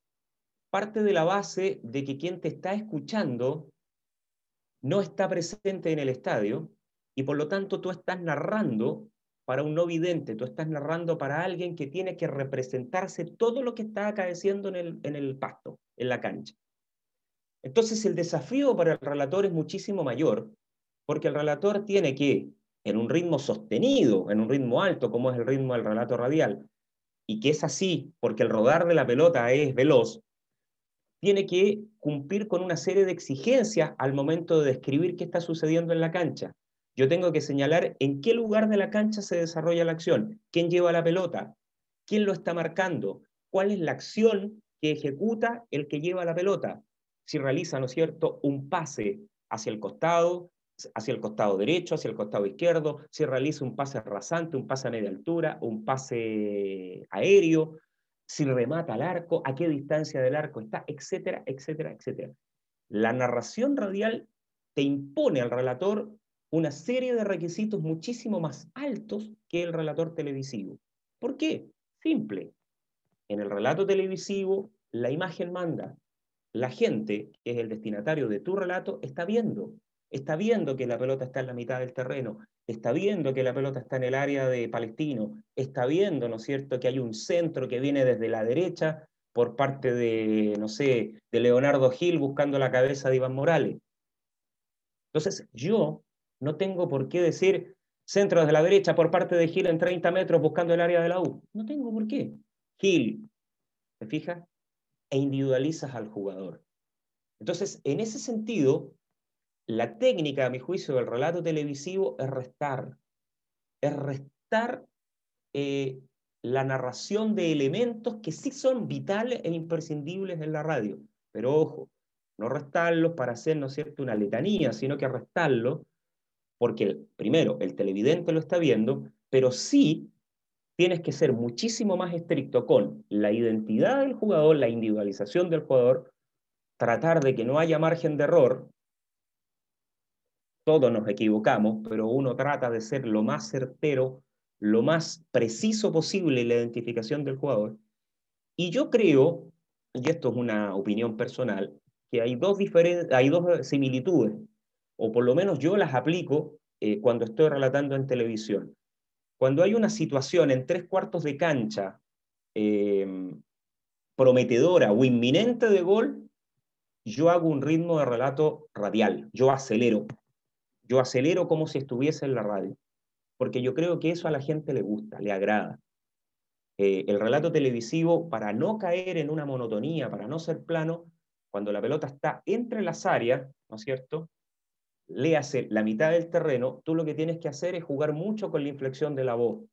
parte de la base de que quien te está escuchando no está presente en el estadio y por lo tanto tú estás narrando para un no vidente, tú estás narrando para alguien que tiene que representarse todo lo que está acaeciendo en el, en el pasto, en la cancha. Entonces el desafío para el relator es muchísimo mayor, porque el relator tiene que, en un ritmo sostenido, en un ritmo alto, como es el ritmo del relato radial, y que es así porque el rodar de la pelota es veloz, tiene que cumplir con una serie de exigencias al momento de describir qué está sucediendo en la cancha. Yo tengo que señalar en qué lugar de la cancha se desarrolla la acción, quién lleva la pelota, quién lo está marcando, cuál es la acción que ejecuta el que lleva la pelota, si realiza, ¿no es cierto?, un pase hacia el costado, hacia el costado derecho, hacia el costado izquierdo, si realiza un pase rasante, un pase a media altura, un pase aéreo, si remata al arco, a qué distancia del arco está, etcétera, etcétera, etcétera. La narración radial te impone al relator una serie de requisitos muchísimo más altos que el relator televisivo. ¿Por qué? Simple. En el relato televisivo, la imagen manda, la gente, que es el destinatario de tu relato, está viendo. Está viendo que la pelota está en la mitad del terreno, está viendo que la pelota está en el área de Palestino, está viendo, ¿no es cierto?, que hay un centro que viene desde la derecha por parte de, no sé, de Leonardo Gil buscando la cabeza de Iván Morales. Entonces, yo no tengo por qué decir centro desde la derecha por parte de Gil en 30 metros buscando el área de la U. No tengo por qué. Gil, ¿te fijas? E individualizas al jugador. Entonces, en ese sentido, la técnica, a mi juicio, del relato televisivo es restar. Es restar eh, la narración de elementos que sí son vitales e imprescindibles en la radio. Pero ojo, no restarlos para hacer, ¿no es cierto?, una letanía, sino que restarlos porque, primero, el televidente lo está viendo, pero sí tienes que ser muchísimo más estricto con la identidad del jugador, la individualización del jugador, tratar de que no haya margen de error, todos nos equivocamos, pero uno trata de ser lo más certero, lo más preciso posible en la identificación del jugador. Y yo creo, y esto es una opinión personal, que hay dos, hay dos similitudes, o por lo menos yo las aplico eh, cuando estoy relatando en televisión. Cuando hay una situación en tres cuartos de cancha eh, prometedora o inminente de gol, yo hago un ritmo de relato radial, yo acelero. Yo acelero como si estuviese en la radio, porque yo creo que eso a la gente le gusta, le agrada. Eh, el relato televisivo, para no caer en una monotonía, para no ser plano, cuando la pelota está entre las áreas, ¿no es cierto? Le hace la mitad del terreno, tú lo que tienes que hacer es jugar mucho con la inflexión de la voz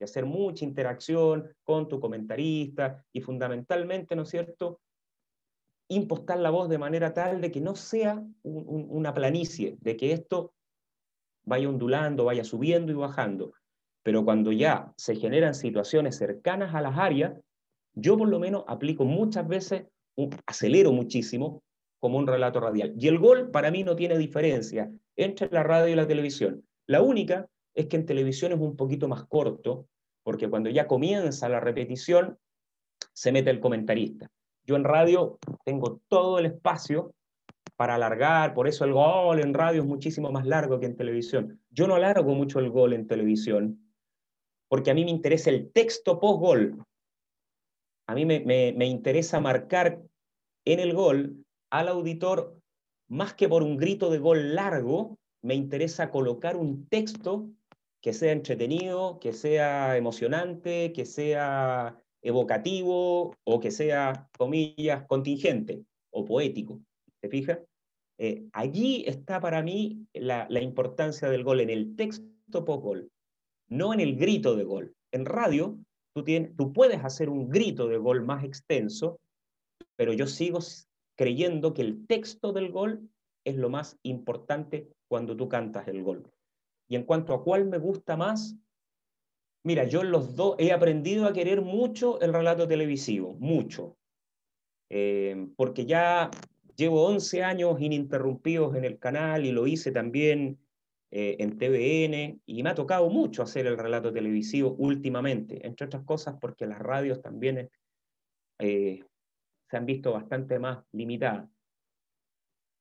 y hacer mucha interacción con tu comentarista y fundamentalmente, ¿no es cierto?, impostar la voz de manera tal de que no sea una planicie, de que esto vaya ondulando, vaya subiendo y bajando. Pero cuando ya se generan situaciones cercanas a las áreas, yo por lo menos aplico muchas veces, acelero muchísimo como un relato radial. Y el gol para mí no tiene diferencia entre la radio y la televisión. La única es que en televisión es un poquito más corto, porque cuando ya comienza la repetición, se mete el comentarista. Yo en radio tengo todo el espacio para alargar, por eso el gol en radio es muchísimo más largo que en televisión. Yo no alargo mucho el gol en televisión, porque a mí me interesa el texto post-gol. A mí me, me, interesa marcar en el gol al auditor, más que por un grito de gol largo, me interesa colocar un texto que sea entretenido, que sea emocionante, que sea evocativo o que sea, comillas, contingente o poético. ¿Te fijas? Eh, allí está para mí la, importancia del gol, en el texto post-gol, no en el grito de gol. En radio, tú, tienes, tú puedes hacer un grito de gol más extenso, pero yo sigo creyendo que el texto del gol es lo más importante cuando tú cantas el gol. Y en cuanto a cuál me gusta más, mira, yo los dos he aprendido a querer mucho el relato televisivo, mucho. Eh, porque ya Llevo 11 años ininterrumpidos en el canal y lo hice también eh, en TVN y me ha tocado mucho hacer el relato televisivo últimamente, entre otras cosas porque las radios también eh, se han visto bastante más limitadas.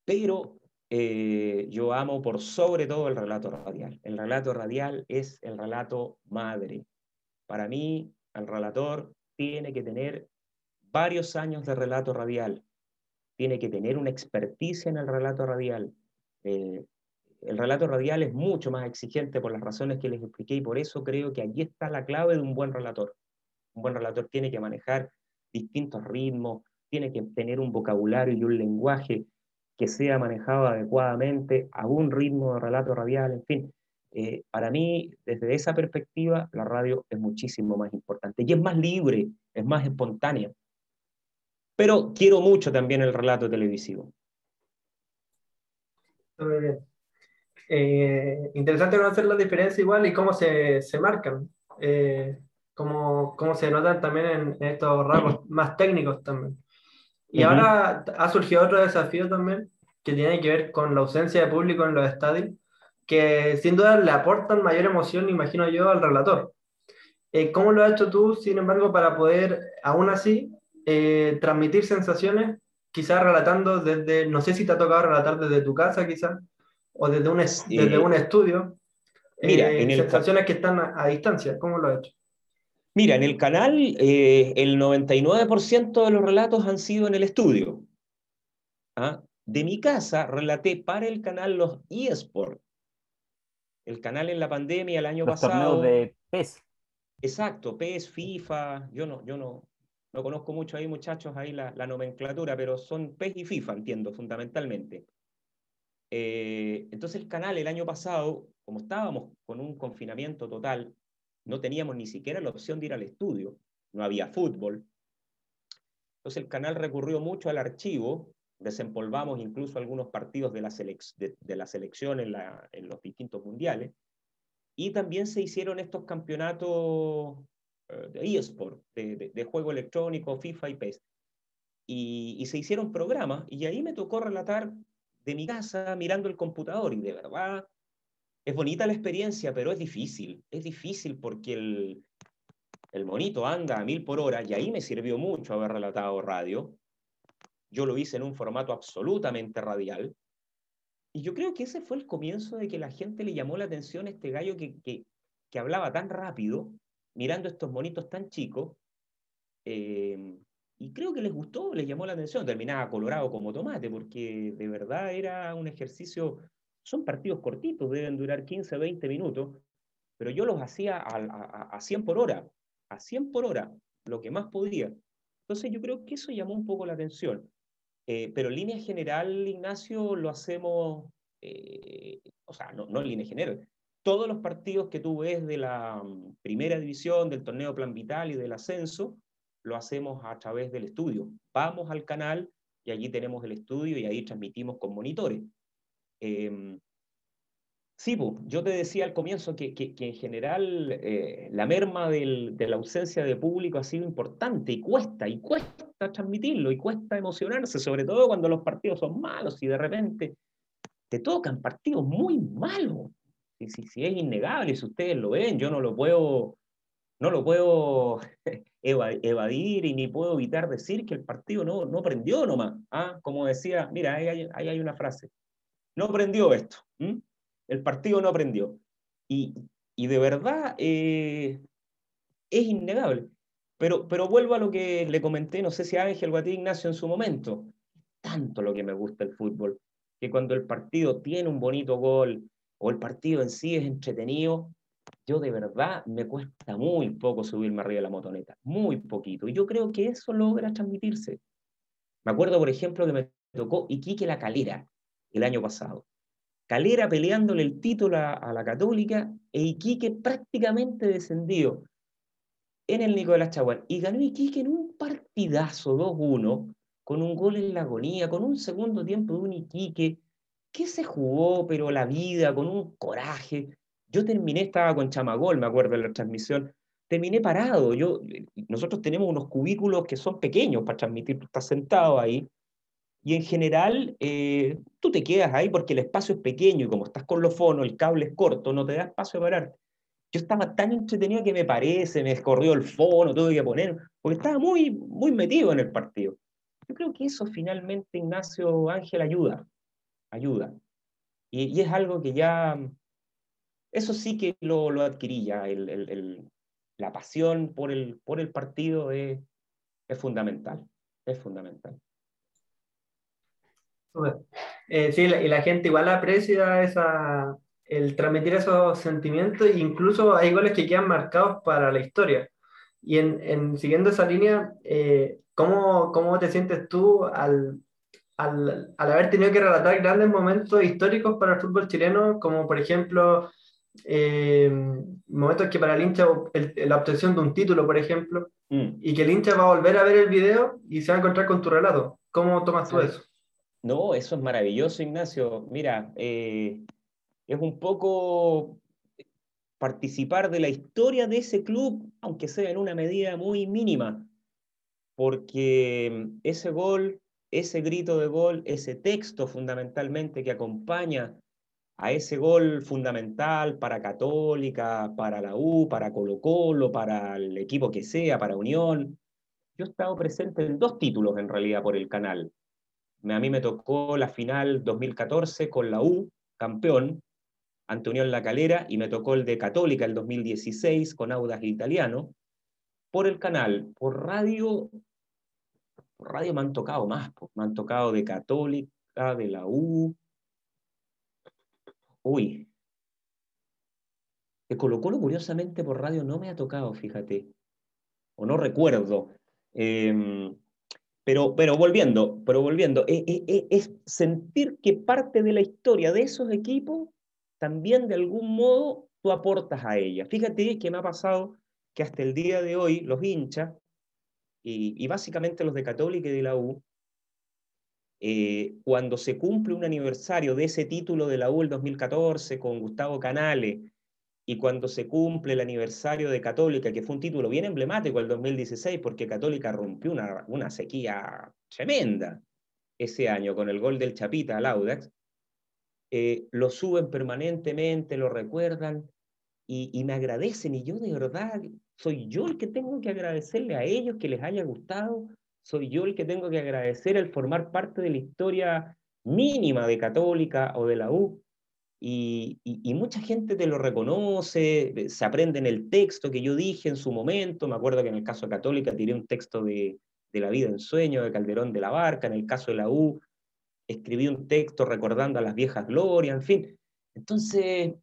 Pero eh, yo amo por sobre todo el relato radial. El relato radial es el relato madre. Para mí, el relator tiene que tener varios años de relato radial tiene que tener una experticia en el relato radial. Eh, el relato radial es mucho más exigente por las razones que les expliqué y por eso creo que allí está la clave de un buen relator. Un buen relator tiene que manejar distintos ritmos, tiene que tener un vocabulario y un lenguaje que sea manejado adecuadamente a un ritmo de relato radial, en fin. Eh, para mí, desde esa perspectiva, la radio es muchísimo más importante y es más libre, es más espontánea. Pero quiero mucho también el relato televisivo. Muy bien. Eh, interesante conocer la diferencia igual y cómo se, se marcan, eh, cómo, cómo, se notan también en, estos rasgos más técnicos también. Y ahora ha surgido otro desafío también que tiene que ver con la ausencia de público en los estadios, que sin duda le aportan mayor emoción, imagino yo, al relator. Eh, ¿Cómo lo has hecho tú, sin embargo, para poder, aún así, eh, transmitir sensaciones, quizás relatando desde, no sé si te ha tocado relatar desde tu casa quizás, o desde un, desde un estudio, Mira, eh, en el- sensaciones que están a, a distancia. ¿Cómo lo ha hecho? Mira, en el canal eh, el 99% de los relatos han sido en el estudio. ¿Ah? De mi casa relaté para el canal los eSports. El canal en la pandemia el año Los pasado. de PES. Exacto, PES, FIFA, yo no, yo no, no conozco mucho ahí, muchachos, ahí la, la nomenclatura, pero son PES y FIFA, entiendo, fundamentalmente. Eh, entonces el canal el año pasado, como estábamos con un confinamiento total, no teníamos ni siquiera la opción de ir al estudio, no había fútbol. Entonces el canal recurrió mucho al archivo, desempolvamos incluso algunos partidos de la, de, de la selección en, los distintos mundiales, y también se hicieron estos campeonatos eh, de eSport, de, de- de juego electrónico, FIFA y PES. Y, y se hicieron programas, y ahí me tocó relatar de mi casa mirando el computador, y de verdad es bonita la experiencia, pero es difícil. Es difícil porque el, el monito anda a mil por hora, y ahí me sirvió mucho haber relatado radio. Yo lo hice en un formato absolutamente radial. Y yo creo que ese fue el comienzo de que la gente le llamó la atención a este gallo que, hablaba tan rápido, mirando estos monitos tan chicos. eh, y creo que les gustó, les llamó la atención. Terminaba colorado como tomate, porque de verdad era un ejercicio. Son partidos cortitos, deben durar 15, 20 minutos, pero yo los hacía a, a, a 100 por hora, a 100 por hora, lo que más podía. Entonces yo creo que eso llamó un poco la atención. Eh, pero en línea general, Ignacio, lo hacemos, eh, o sea, no, no en línea general. Todos los partidos que tú ves de la mm, primera división, del torneo Plan Vital y del ascenso, lo hacemos a través del estudio. Vamos al canal y allí tenemos el estudio y ahí transmitimos con monitores. Eh, sí, pues, yo te decía al comienzo que, que, que en general eh, la merma del, de la ausencia de público ha sido importante y cuesta, y cuesta transmitirlo, y cuesta emocionarse, sobre todo cuando los partidos son malos y de repente te tocan partidos muy malos. Si, si, si es innegable, si ustedes lo ven, yo no lo puedo, no lo puedo eva- evadir y ni puedo evitar decir que el partido no, no prendió nomás. ¿ah? Como decía, mira, ahí hay, ahí hay una frase. No prendió esto. El partido no prendió. Y, y de verdad eh, es innegable. Pero, pero vuelvo a lo que le comenté, no sé si Ángel o a Ignacio, en su momento. Tanto lo que me gusta el fútbol, que cuando el partido tiene un bonito gol o el partido en sí es entretenido, yo de verdad me cuesta muy poco subirme arriba de la motoneta, muy poquito. Y yo creo que eso logra transmitirse. Me acuerdo, por ejemplo, que me tocó Iquique La Calera el año pasado. Calera peleándole el título a, a la Católica e Iquique prácticamente descendido en el Nicolás Chaguán. Y ganó Iquique en un partidazo 2-1, con un gol en la agonía, con un segundo tiempo de un Iquique que se jugó, pero la vida, con un coraje. Yo terminé, estaba con Chamagol, me acuerdo de la transmisión, terminé parado. Yo, nosotros tenemos unos cubículos que son pequeños para transmitir, tú estás sentado ahí, y en general eh, tú te quedas ahí porque el espacio es pequeño y como estás con los fonos, el cable es corto, no te da espacio de parar. Yo estaba tan entretenido que me parece, me escorrió el fono, tuve que poner, porque estaba muy, muy metido en el partido. Yo creo que eso finalmente, Ignacio Ángel, ayuda, ayuda. Y, y es algo que ya, eso sí que lo, lo adquirí ya, el, el, la pasión por el, por el partido es, es fundamental, es fundamental. Eh, sí, la- y la gente igual aprecia esa, el transmitir esos sentimientos, incluso hay goles que quedan marcados para la historia. Y en, en- siguiendo esa línea, eh, ¿cómo, cómo te sientes tú al, al, al haber tenido que relatar grandes momentos históricos para el fútbol chileno, como por ejemplo eh, momentos que para el hincha, el- la obtención de un título, por ejemplo, Mm. y que el hincha va a volver a ver el video y se va a encontrar con tu relato? ¿Cómo tomas tú Sí. eso? No, eso es maravilloso, Ignacio. Mira, eh, es un poco participar de la historia de ese club, aunque sea en una medida muy mínima, porque ese gol, ese grito de gol, ese texto fundamentalmente que acompaña a ese gol fundamental para Católica, para la U, para Colo Colo, para el equipo que sea, para Unión. Yo he estado presente en dos títulos en realidad por el canal. A mí me tocó la final 2014 con la U, campeón, ante Unión La Calera y me tocó el de Católica el 2016 con Audas Italiano. Por el canal, por radio, por radio me han tocado más, pues, me han tocado de Católica, de la U. Uy. De Colo Colo, curiosamente, por radio no me ha tocado, fíjate. O no recuerdo. Em, pero, pero volviendo, pero volviendo, e, e, e, es sentir que parte de la historia de esos equipos también de algún modo tú aportas a ella. Fíjate que me ha pasado que hasta el día de hoy los hinchas, y, básicamente los de Católica y de la U, eh, cuando se cumple un aniversario de ese título de la U el 2014 con Gustavo Canale, y cuando se cumple el aniversario de Católica, que fue un título bien emblemático el 2016, porque Católica rompió una, una sequía tremenda ese año con el gol del Chapita al Audax, eh, lo suben permanentemente, lo recuerdan y, me agradecen. Y yo de verdad, soy yo el que tengo que agradecerle a ellos que les haya gustado, soy yo el que tengo que agradecer el formar parte de la historia mínima de Católica o de la U. Y, mucha gente te lo reconoce, se aprende en el texto que yo dije en su momento. Me acuerdo que en el caso de Católica tiré un texto de, de La vida en sueño de Calderón de la Barca, en el caso de la U escribí un texto recordando a las viejas glorias, en fin. Entonces,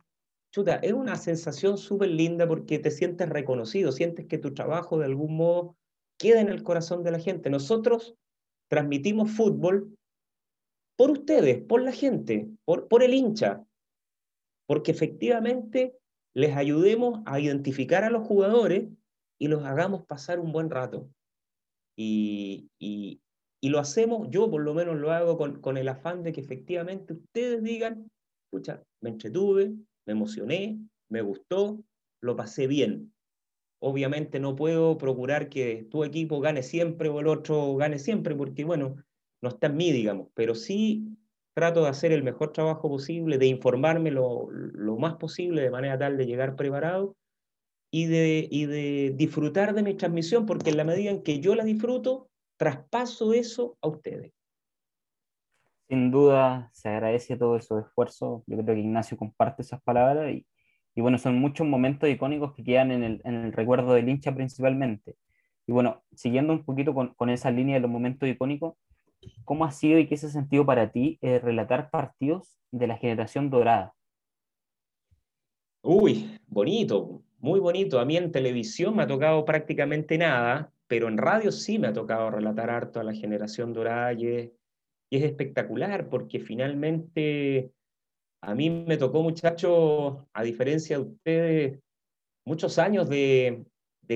chuta, es una sensación súper linda porque te sientes reconocido, sientes que tu trabajo de algún modo queda en el corazón de la gente. Nosotros transmitimos fútbol por ustedes, por la gente, por, por el hincha, porque efectivamente les ayudemos a identificar a los jugadores y los hagamos pasar un buen rato. Y, y, y lo hacemos, yo por lo menos lo hago con, con el afán de que efectivamente ustedes digan, escucha, me entretuve, me emocioné, me gustó, lo pasé bien. Obviamente no puedo procurar que tu equipo gane siempre o el otro gane siempre, porque bueno, no está en mí, digamos, pero sí trato de hacer el mejor trabajo posible, de informarme lo, lo más posible de manera tal de llegar preparado y de, y de disfrutar de mi transmisión, porque en la medida en que yo la disfruto, traspaso eso a ustedes. Sin duda se agradece todo ese esfuerzo. Yo creo que Ignacio comparte esas palabras y, y bueno, son muchos momentos icónicos que quedan en el, en el, recuerdo del hincha principalmente. Y bueno, siguiendo un poquito con, con, esa línea de los momentos icónicos, ¿cómo ha sido y qué se ha sentido para ti relatar partidos de la generación dorada? Uy, bonito, muy bonito. A mí en televisión me ha tocado prácticamente nada, pero en radio sí me ha tocado relatar harto a la generación dorada y es, espectacular porque finalmente a mí me tocó, muchachos, a diferencia de ustedes, muchos años de,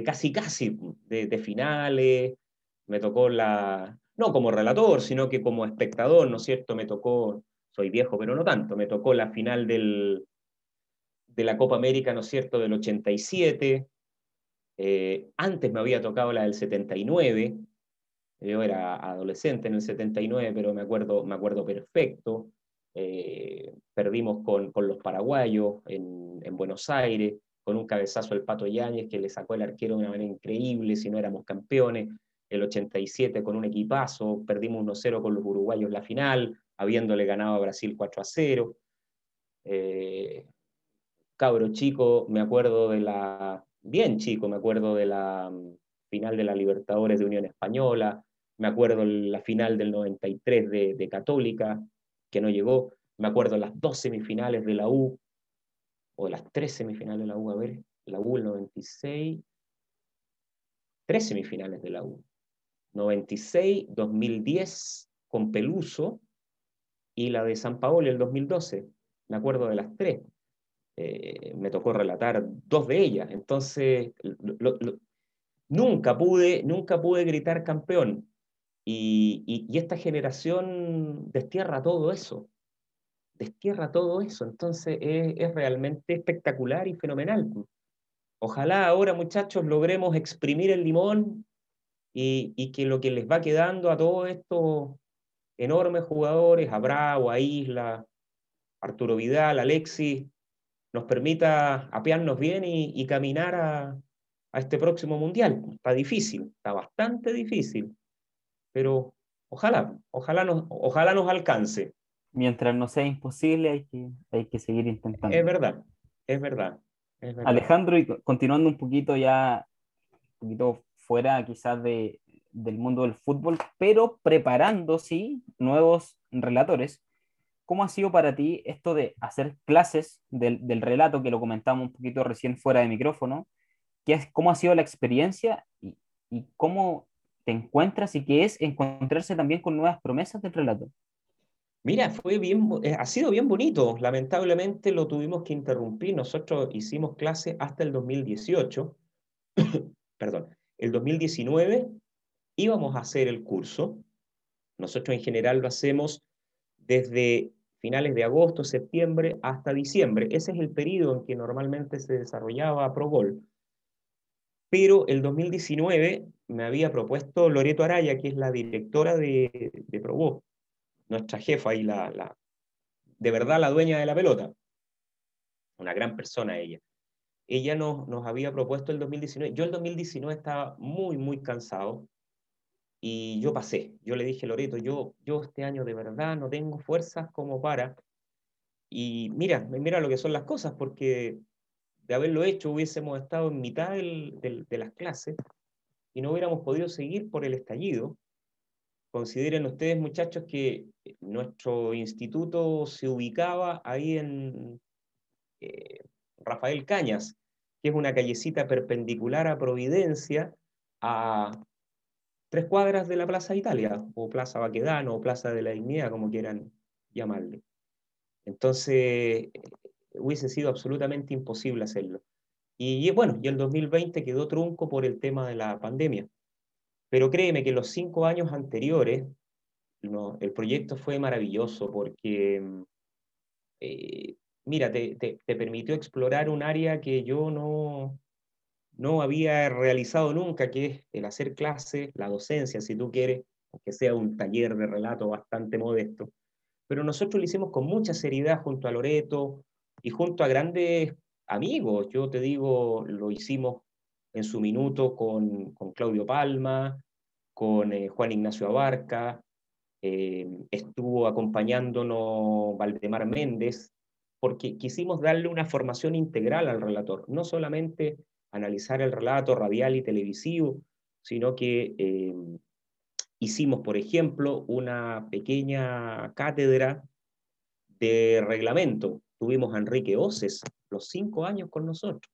casi casi, de, finales, me tocó la, no como relator, sino que como espectador, ¿no es cierto? Me tocó, soy viejo, pero no tanto, me tocó la final del, de la Copa América, ¿no es cierto?, del 87, eh, antes me había tocado la del 79, yo era adolescente en el 79, pero me acuerdo, me acuerdo perfecto. Eh, perdimos con, con, los paraguayos en, en, Buenos Aires, con un cabezazo al Pato Yáñez que le sacó el arquero de una manera increíble, si no éramos campeones. El 87 con un equipazo, perdimos 1-0 con los uruguayos la final, habiéndole ganado a Brasil 4-0. Eh, cabro chico, me acuerdo de la, bien chico, me acuerdo de la mm, final de la Libertadores de Unión Española, me acuerdo la final del 93 de, de Católica, que no llegó, me acuerdo las dos semifinales de la U, o las tres semifinales de la U, a ver, la U el 96, tres semifinales de la U, 96, 2010 con Peluso y la de San Paolo el 2012, me acuerdo de las tres. Eh, me tocó relatar dos de ellas. Entonces, nunca, pude, nunca pude gritar campeón. Y, esta generación destierra todo eso. Destierra todo eso. Entonces, es, realmente espectacular y fenomenal. Ojalá ahora, muchachos, logremos exprimir el limón y, y, que lo que les va quedando a todos estos enormes jugadores, a Bravo, a Isla, Arturo Vidal, Alexis, nos permita apearnos bien y, caminar a, este próximo mundial. Está difícil, está bastante difícil, pero ojalá, ojalá nos, ojalá nos alcance. Mientras no sea imposible, hay que, hay que seguir intentando. Es verdad, es verdad. Es verdad. Alejandro, y continuando un poquito ya, un poquito fuera quizás de, del mundo del fútbol, pero preparando, sí, nuevos relatores. ¿Cómo ha sido para ti esto de hacer clases del, del relato, que lo comentamos un poquito recién fuera de micrófono? ¿Qué es, ¿Cómo ha sido la experiencia y, y cómo te encuentras y qué es encontrarse también con nuevas promesas del relato? Mira, fue bien, eh, ha sido bien bonito. Lamentablemente lo tuvimos que interrumpir. Nosotros hicimos clase hasta el 2018. Perdón, el 2019 íbamos a hacer el curso. Nosotros en general lo hacemos desde finales de agosto, septiembre hasta diciembre. Ese es el periodo en que normalmente se desarrollaba ProGol. Pero el 2019 me había propuesto Loreto Araya, que es la directora de, de nuestra jefa y la, la, de verdad la dueña de la pelota. Una gran persona ella. Ella nos, nos había propuesto el 2019. Yo el 2019 estaba muy, muy cansado y yo pasé. Yo le dije, Loreto, yo, yo este año de verdad no tengo fuerzas como para. Y mira, mira lo que son las cosas, porque de haberlo hecho hubiésemos estado en mitad del, de las clases y no hubiéramos podido seguir por el estallido. Consideren ustedes, muchachos, que nuestro instituto se ubicaba ahí en eh, Rafael Cañas, que es una callecita perpendicular a Providencia, a tres cuadras de la Plaza Italia, o Plaza Baquedano, o Plaza de la Dignidad, como quieran llamarle. Entonces, hubiese sido absolutamente imposible hacerlo. Y bueno, y el 2020 quedó trunco por el tema de la pandemia. Pero créeme que los cinco años anteriores, no, el proyecto fue maravilloso porque, eh, mira, te, permitió explorar un área que yo no, no había realizado nunca, que es el hacer clase, la docencia, si tú quieres, aunque sea un taller de relato bastante modesto. Pero nosotros lo hicimos con mucha seriedad junto a Loreto y junto a grandes amigos. Yo te digo, lo hicimos en su minuto con, con Claudio Palma, con eh, Juan Ignacio Abarca, eh, estuvo acompañándonos Valdemar Méndez, porque quisimos darle una formación integral al relator, no solamente analizar el relato radial y televisivo, sino que eh, hicimos, por ejemplo, una pequeña cátedra de reglamento. Tuvimos a Enrique Oces los cinco años con nosotros.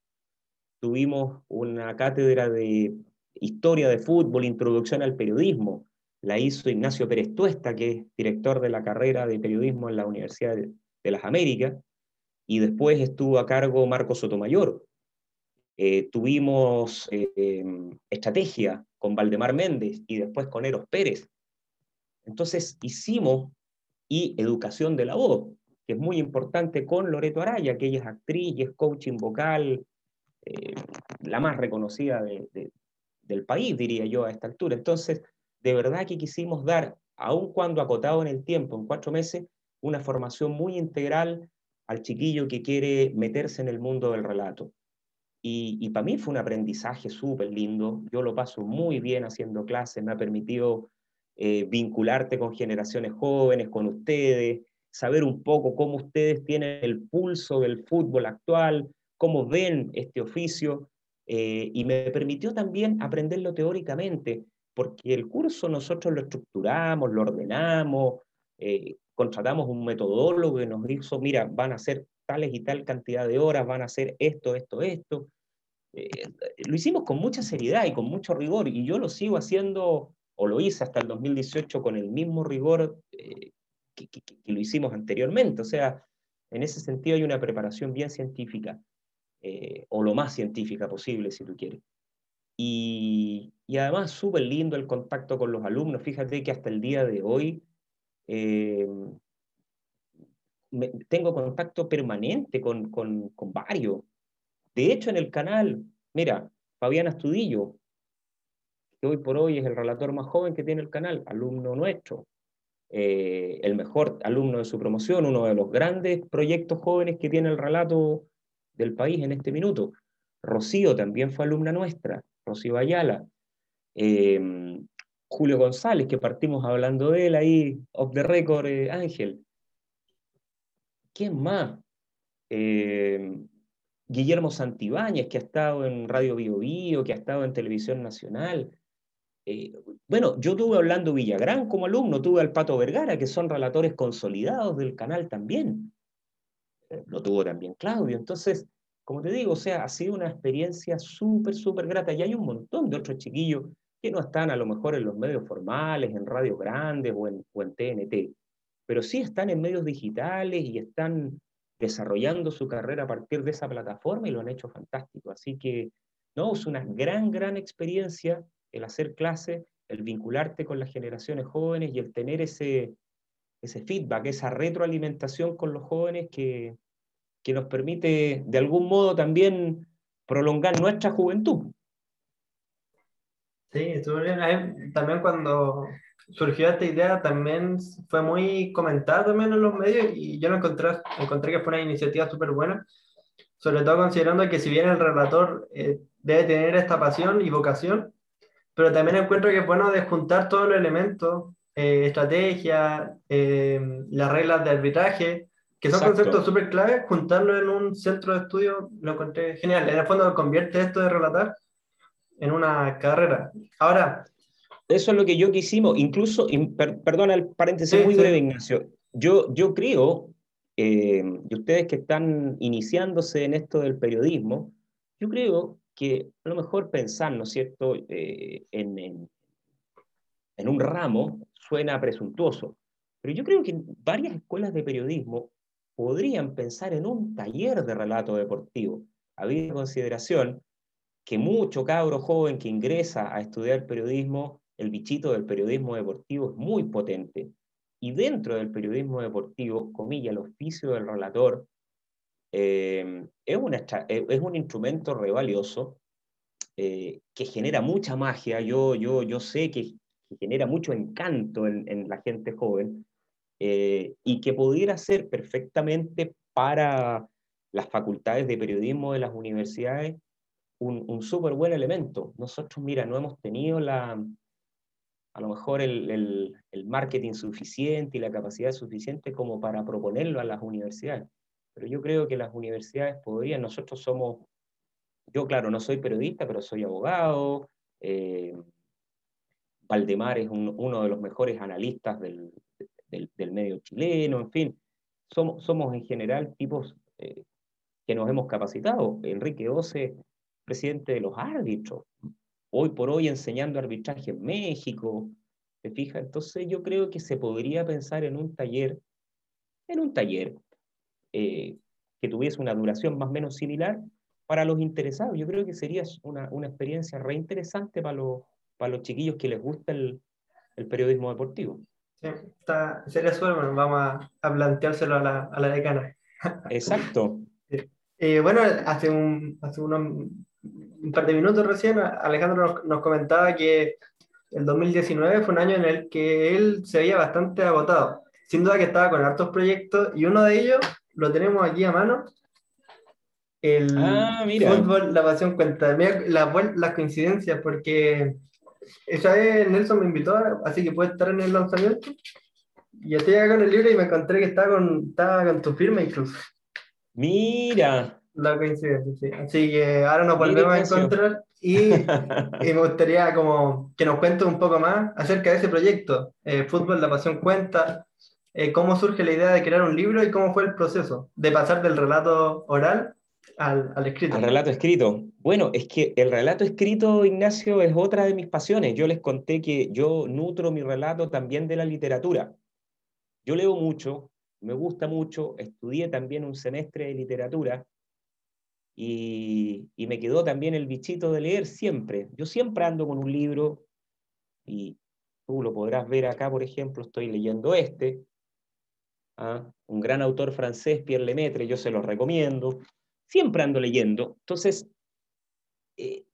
Tuvimos una cátedra de historia de fútbol, introducción al periodismo. La hizo Ignacio Pérez Tuesta, que es director de la carrera de periodismo en la Universidad de las Américas. Y después estuvo a cargo Marco Sotomayor, eh, tuvimos eh, estrategia con Valdemar Méndez y después con Eros Pérez. Entonces hicimos y educación de la que es muy importante con Loreto Araya, que ella es actriz y es coaching vocal, eh, la más reconocida de, de, del país, diría yo, a esta altura. Entonces, de verdad que quisimos dar, aun cuando acotado en el tiempo, en cuatro meses, una formación muy integral al chiquillo que quiere meterse en el mundo del relato. Y, para mí fue un aprendizaje súper lindo. Yo lo paso muy bien haciendo clases, me ha permitido eh, vincularte con generaciones jóvenes, con ustedes, saber un poco cómo ustedes tienen el pulso del fútbol actual, cómo ven este oficio. Eh, y me permitió también aprenderlo teóricamente, porque el curso nosotros lo estructuramos, lo ordenamos, eh, contratamos un metodólogo que nos dijo, mira, van a ser tales y tal cantidad de horas, van a hacer esto, esto, esto. Eh, lo hicimos con mucha seriedad y con mucho rigor, y yo lo sigo haciendo, o lo hice hasta el 2018 con el mismo rigor eh, que, que, que, lo hicimos anteriormente. O sea, en ese sentido hay una preparación bien científica, eh, o lo más científica posible, si tú quieres. Y, y además súper lindo el contacto con los alumnos. Fíjate que hasta el día de hoy eh, tengo contacto permanente con, con, con varios. De hecho, en el canal, mira, Fabián Astudillo, que hoy por hoy es el relator más joven que tiene el canal, alumno nuestro, eh, el mejor alumno de su promoción, uno de los grandes proyectos jóvenes que tiene el relato del país en este minuto. Rocío también fue alumna nuestra, Rocío Ayala. Eh, Julio González, que partimos hablando de él ahí, off the record, eh, Ángel. ¿quién más? Eh, Guillermo Santibáñez, que ha estado en Radio Bio, Bio que ha estado en Televisión Nacional. Eh, bueno, yo tuve hablando Villagrán como alumno, tuve al Pato Vergara, que son relatores consolidados del canal también. Lo tuvo también Claudio. Entonces, como te digo, o sea, ha sido una experiencia súper, súper grata. Y hay un montón de otros chiquillos que no están a lo mejor en los medios formales, en radios grandes o en, o TNT, pero sí están en medios digitales y están desarrollando su carrera a partir de esa plataforma y lo han hecho fantástico. Así que, no, es una gran, gran experiencia el hacer clase, el vincularte con las generaciones jóvenes y el tener ese, ese feedback, esa retroalimentación con los jóvenes que, que nos permite de algún modo también prolongar nuestra juventud. Sí, también cuando surgió esta idea también fue muy comentada también en los medios y yo lo encontré, encontré que fue una iniciativa súper buena, sobre todo considerando que si bien el relator eh, debe tener esta pasión y vocación, pero también encuentro que es bueno de juntar todos los elementos, eh, estrategia, eh, las reglas de arbitraje, que son conceptos súper claves, juntarlo en un centro de estudio lo encontré genial. En el fondo convierte esto de relatar en una carrera. Ahora, eso es lo que yo quisimos, incluso, perdona el paréntesis muy breve, Ignacio, yo, yo creo, eh, y ustedes que están iniciándose en esto del periodismo, yo creo que a lo mejor pensar, ¿no es cierto?, eh, en, en, en un ramo suena presuntuoso, pero yo creo que varias escuelas de periodismo podrían pensar en un taller de relato deportivo, había consideración que mucho cabro joven que ingresa a estudiar periodismo el bichito del periodismo deportivo es muy potente. Y dentro del periodismo deportivo, comilla, el oficio del relator eh, es, eh, es, un instrumento re valioso eh, que genera mucha magia. Yo, yo, yo sé que, genera mucho encanto en, la gente joven y que pudiera ser perfectamente para las facultades de periodismo de las universidades un, un súper buen elemento. Nosotros, mira, no hemos tenido la, a lo mejor el, marketing suficiente y la capacidad suficiente como para proponerlo a las universidades. Pero yo creo que las universidades podrían, nosotros somos, yo claro, no soy periodista, pero soy abogado, eh, Valdemar es uno de los mejores analistas del, medio chileno, en fin, somos, somos en general tipos eh, que nos hemos capacitado. Enrique Ose, presidente de los árbitros, hoy por hoy enseñando arbitraje en México, ¿te fijas? Entonces yo creo que se podría pensar en un taller, en un taller eh, que tuviese una duración más o menos similar para los interesados. Yo creo que sería una, una experiencia reinteresante para los, para los chiquillos que les gusta el, el periodismo deportivo. Sí, está, sería suerte, vamos a, a planteárselo a la, a la decana. Exacto. Eh, bueno, hace, un, hace unos un par de minutos recién, Alejandro nos, comentaba que el 2019 fue un año en el que él se veía bastante agotado. Sin duda que estaba con hartos proyectos y uno de ellos lo tenemos aquí a mano. El ah, fútbol, la pasión cuenta. Las la coincidencias, porque esa vez Nelson me invitó, así que puede estar en el lanzamiento. Y estoy acá con el libro y me encontré que estaba con, estaba con tu firma incluso. Mira, la coincidencia, sí. Así que ahora nos volvemos a encontrar y, me gustaría como que nos cuentes un poco más acerca de ese proyecto, eh, Fútbol, la pasión cuenta, eh, cómo surge la idea de crear un libro y cómo fue el proceso de pasar del relato oral al, al escrito. Al relato escrito. Bueno, es que el relato escrito, Ignacio, es otra de mis pasiones. Yo les conté que yo nutro mi relato también de la literatura. Yo leo mucho, me gusta mucho, estudié también un semestre de literatura y, me quedó también el bichito de leer siempre. Yo siempre ando con un libro y tú lo podrás ver acá, por ejemplo, estoy leyendo este, ¿ah? un gran autor francés, Pierre Lemaitre, yo se lo recomiendo. Siempre ando leyendo. Entonces, eh,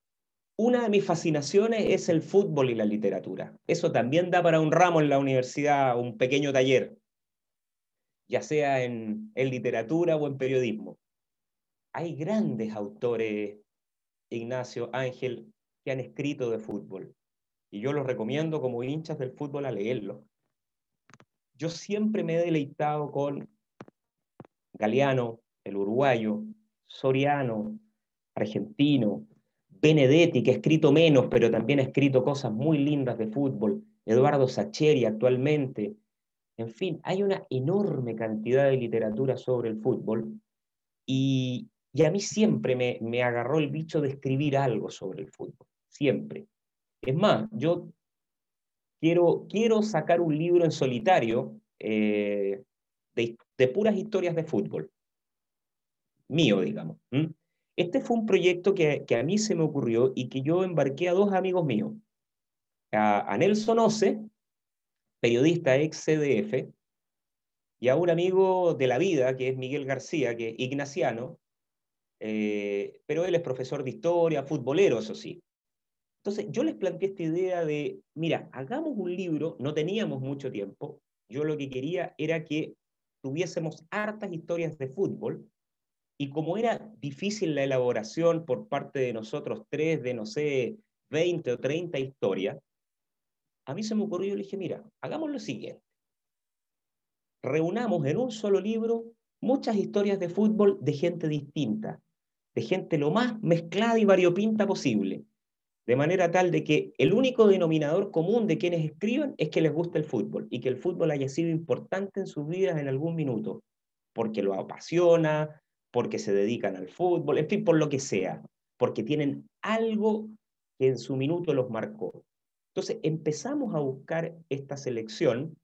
una de mis fascinaciones es el fútbol y la literatura. Eso también da para un ramo en la universidad, un pequeño taller, ya sea en literatura o en periodismo hay grandes autores, Ignacio, Ángel, que han escrito de fútbol. Y yo los recomiendo como hinchas del fútbol a leerlo. Yo siempre me he deleitado con Galeano, el uruguayo, Soriano, argentino, Benedetti, que ha escrito menos, pero también ha escrito cosas muy lindas de fútbol, Eduardo Sacheri actualmente. En fin, hay una enorme cantidad de literatura sobre el fútbol y, a mí siempre me, me agarró el bicho de escribir algo sobre el fútbol, siempre. Es más, yo quiero, quiero sacar un libro en solitario eh, de, puras historias de fútbol, mío, digamos. Este fue un proyecto que, a mí se me ocurrió y que yo embarqué a dos amigos míos, a, Nelson Ose, periodista ex CDF, y a un amigo de la vida, que es Miguel García, que ignaciano, eh, pero él es profesor de historia, futbolero, eso sí. Entonces, yo les planteé esta idea de, mira, hagamos un libro, no teníamos mucho tiempo, yo lo que quería era que tuviésemos hartas historias de fútbol, y como era difícil la elaboración por parte de nosotros tres de, no sé, 20 o 30 historias, a mí se me ocurrió, yo le dije, mira, hagamos lo siguiente. Reunamos en un solo libro muchas historias de fútbol de gente distinta, de gente lo más mezclada y variopinta posible, de manera tal de que el único denominador común de quienes escriban es que les gusta el fútbol y que el fútbol haya sido importante en sus vidas en algún minuto, porque lo apasiona, porque se dedican al fútbol, en fin, por lo que sea, porque tienen algo que en su minuto los marcó. Entonces empezamos a buscar esta selección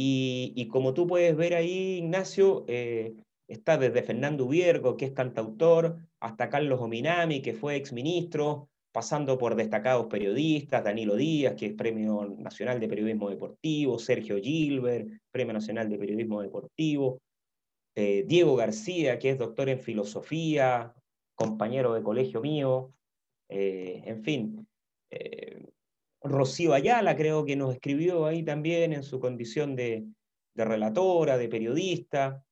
y, como tú puedes ver ahí, Ignacio, eh, está desde Fernando Ubiergo, que es cantautor, hasta Carlos Ominami, que fue exministro, pasando por destacados periodistas, Danilo Díaz, que es Premio Nacional de Periodismo Deportivo, Sergio Gilbert, Premio Nacional de Periodismo Deportivo, eh, Diego García, que es doctor en filosofía, compañero de colegio mío, eh, en fin. Eh, Rocío Ayala creo que nos escribió ahí también en su condición de, de relatora, de periodista.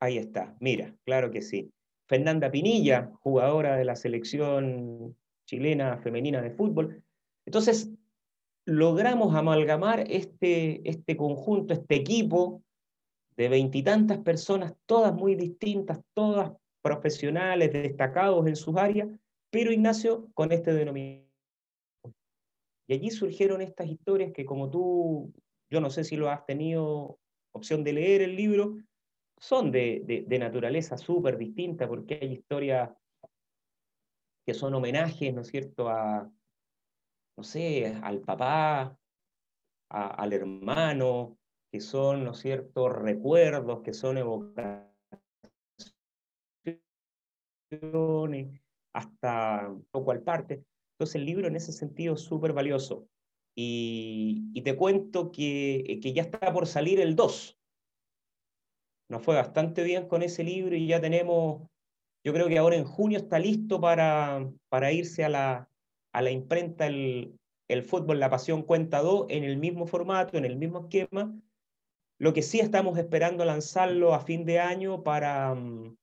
Ahí está, mira, claro que sí. Fernanda Pinilla, jugadora de la selección chilena femenina de fútbol. Entonces, logramos amalgamar este, este conjunto, este equipo de veintitantas personas, todas muy distintas, todas profesionales, destacados en sus áreas, pero Ignacio con este denominador. Y allí surgieron estas historias que como tú, yo no sé si lo has tenido opción de leer el libro, son de, de, naturaleza súper distinta, porque hay historias que son homenajes, ¿no es cierto?, a, no sé, al papá, al hermano, que son, ¿no es cierto?, recuerdos, que son evocaciones, hasta poco al parte. Entonces el libro en ese sentido es súper valioso. Y, y, te cuento que, que, ya está por salir el 2. Nos fue bastante bien con ese libro y ya tenemos, yo creo que ahora en junio está listo para, para irse a la, a la imprenta el, el fútbol La Pasión Cuenta 2 en el mismo formato, en el mismo esquema, lo que sí estamos esperando lanzarlo a fin de año para, mm,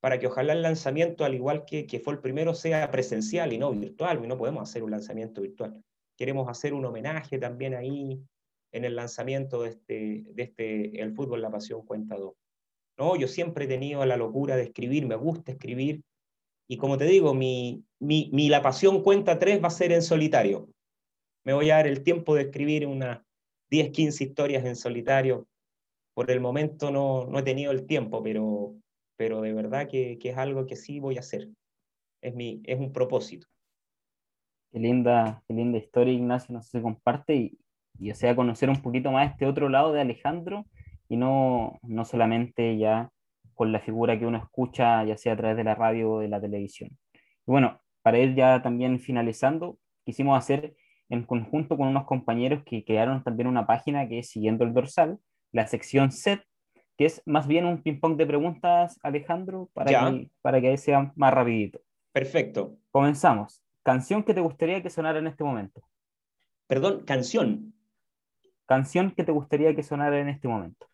para que ojalá el lanzamiento, al igual que, que fue el primero, sea presencial y no virtual, y no podemos hacer un lanzamiento virtual. Queremos hacer un homenaje también ahí en el lanzamiento de este, de este El Fútbol, la Pasión Cuenta 2. ¿No? Yo siempre he tenido la locura de escribir, me gusta escribir, y como te digo, mi, mi, mi La Pasión Cuenta 3 va a ser en solitario. Me voy a dar el tiempo de escribir una, 10, 15 historias en solitario. Por el momento no, no he tenido el tiempo, pero, pero de verdad que, es algo que sí voy a hacer. Es, mi, es un propósito. Qué linda, qué linda historia, Ignacio, nos se comparte y, y o sea, conocer un poquito más este otro lado de Alejandro y no, no solamente ya con la figura que uno escucha, ya sea a través de la radio o de la televisión. Y bueno, para ir ya también finalizando, quisimos hacer en conjunto con unos compañeros que crearon también una página que es Siguiendo el Dorsal, la sección set, que es más bien un ping-pong de preguntas, Alejandro, para que, para que sea más rapidito. Perfecto. Comenzamos. ¿Canción que te gustaría que sonara en este momento? Perdón, canción canción que te gustaría que sonara en este momento.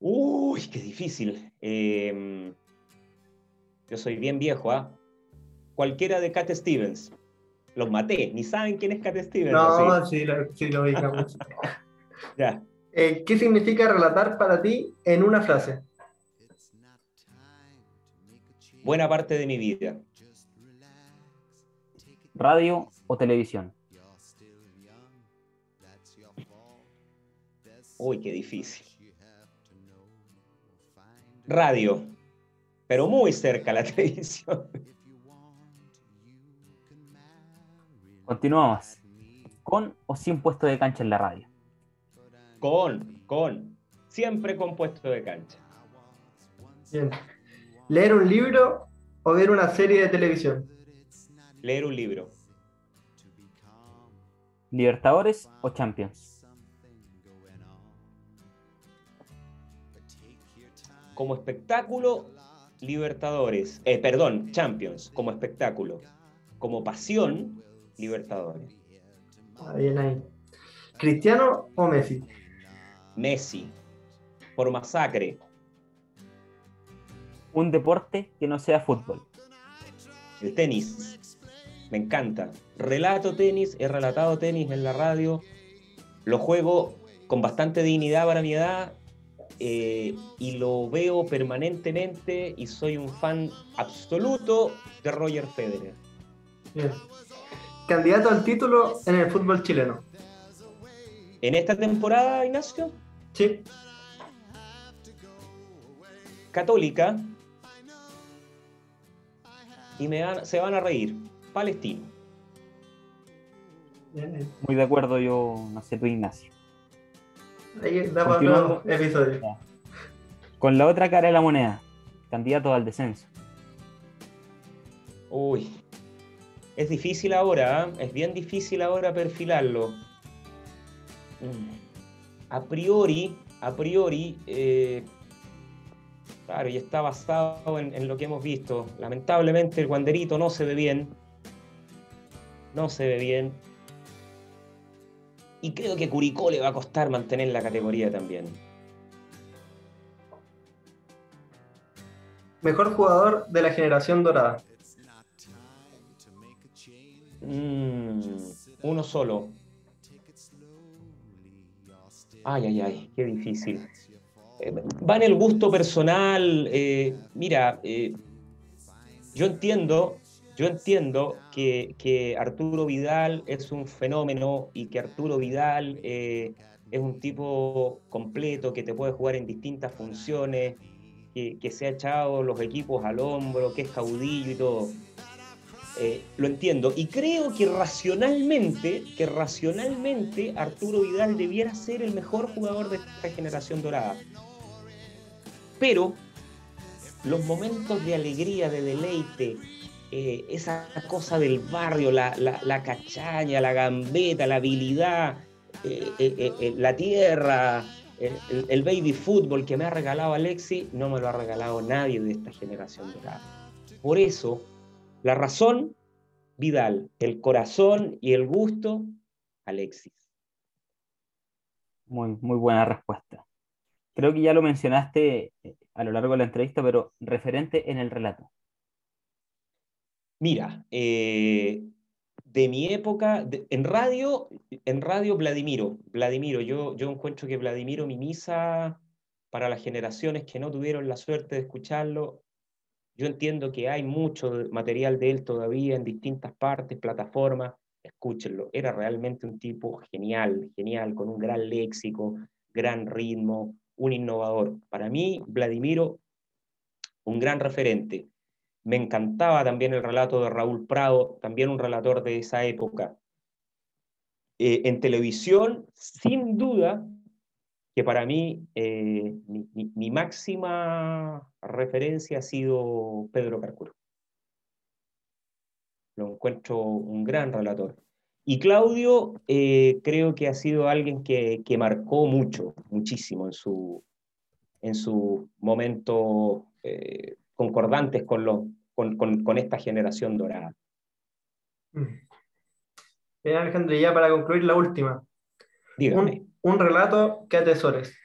Uy, qué difícil. Em, yo soy bien viejo, ¿ah? Cualquiera de Cat Stevens. Los maté, ni saben quién es Cat Stevens. No, sí, sí lo, sí, lo digamos. ya. Eh, ¿Qué significa relatar para ti en una frase? Buena parte de mi vida. ¿Radio o televisión? Uy, qué difícil. Radio, pero muy cerca la televisión. Continuamos. ¿Con o sin puesto de cancha en la radio? Con, con. Siempre con puesto de cancha. Bien. ¿Leer un libro o ver una serie de televisión? Leer un libro. ¿Libertadores o Champions? Como espectáculo, Libertadores. Eh, perdón, Champions. Como espectáculo. Como pasión, Libertadores. Ah, bien ahí. ¿Cristiano o Messi? Messi. Por masacre. Un deporte que no sea fútbol. El tenis. Me encanta. Relato tenis, he relatado tenis en la radio. Lo juego con bastante dignidad para mi edad eh, y lo veo permanentemente y soy un fan absoluto de Roger Federer. Bien. ¿Candidato al título en el fútbol chileno? En esta temporada, Ignacio, Sí. Católica, y me van- se van a reír, Palestino. Bien, bien. Muy de acuerdo yo, no sé tú, Ignacio. Ahí da para Continuando. otro episodio. Con la otra cara de la moneda, candidato al descenso. Uy, es difícil ahora, ¿ah? es bien difícil ahora perfilarlo. Mm. A priori, a priori, eh, claro, y está basado en, en lo que hemos visto. Lamentablemente el guanderito no se ve bien. No se ve bien. Y creo que Curicó le va a costar mantener la categoría también. Mejor jugador de la generación dorada. Mm, uno solo. Ay, ay, ay, qué difícil. Eh, va en el gusto personal. eh, mira, eh, yo entiendo, yo entiendo que, Arturo Vidal es un fenómeno y que Arturo Vidal eh, es un tipo completo que te puede jugar en distintas funciones, que, que se ha echado los equipos al hombro, que es caudillo y todo. Eh, lo entiendo. Y creo que racionalmente, que racionalmente Arturo Vidal debiera ser el mejor jugador de esta generación dorada. Pero los momentos de alegría, de deleite, eh, esa cosa del barrio, la, la- cachaña, la gambeta, la habilidad, eh, eh, la tierra, el, baby fútbol que me ha regalado Alexi, no me lo ha regalado nadie de esta generación dorada. Por eso, la razón, Vidal. El corazón y el gusto, Alexis. Muy, muy buena respuesta. Creo que ya lo mencionaste a lo largo de la entrevista, pero referente en el relato. Mira, eh, de mi época, en radio, en radio Vladimiro, Vladimiro, yo, yo encuentro que Vladimiro Mimisa, para las generaciones que no tuvieron la suerte de escucharlo, yo entiendo que hay mucho material de él todavía en distintas partes, plataformas, escúchenlo. Era realmente un tipo genial, genial, con un gran léxico, gran ritmo, un innovador. Para mí, Vladimiro, un gran referente. Me encantaba también el relato de Raúl Prado, también un relator de esa época. Eh, en televisión, sin duda, que para mí eh, mi, máxima referencia ha sido Pedro Carcuro. Lo encuentro un gran relator. Y Claudio eh, creo que ha sido alguien que, que marcó mucho, muchísimo en su, en su momento eh, concordantes con, los, con, con, con esta generación dorada. Mm. Bien, Alejandro, y ya para concluir la última. Dígame. Un, un relato que atesores.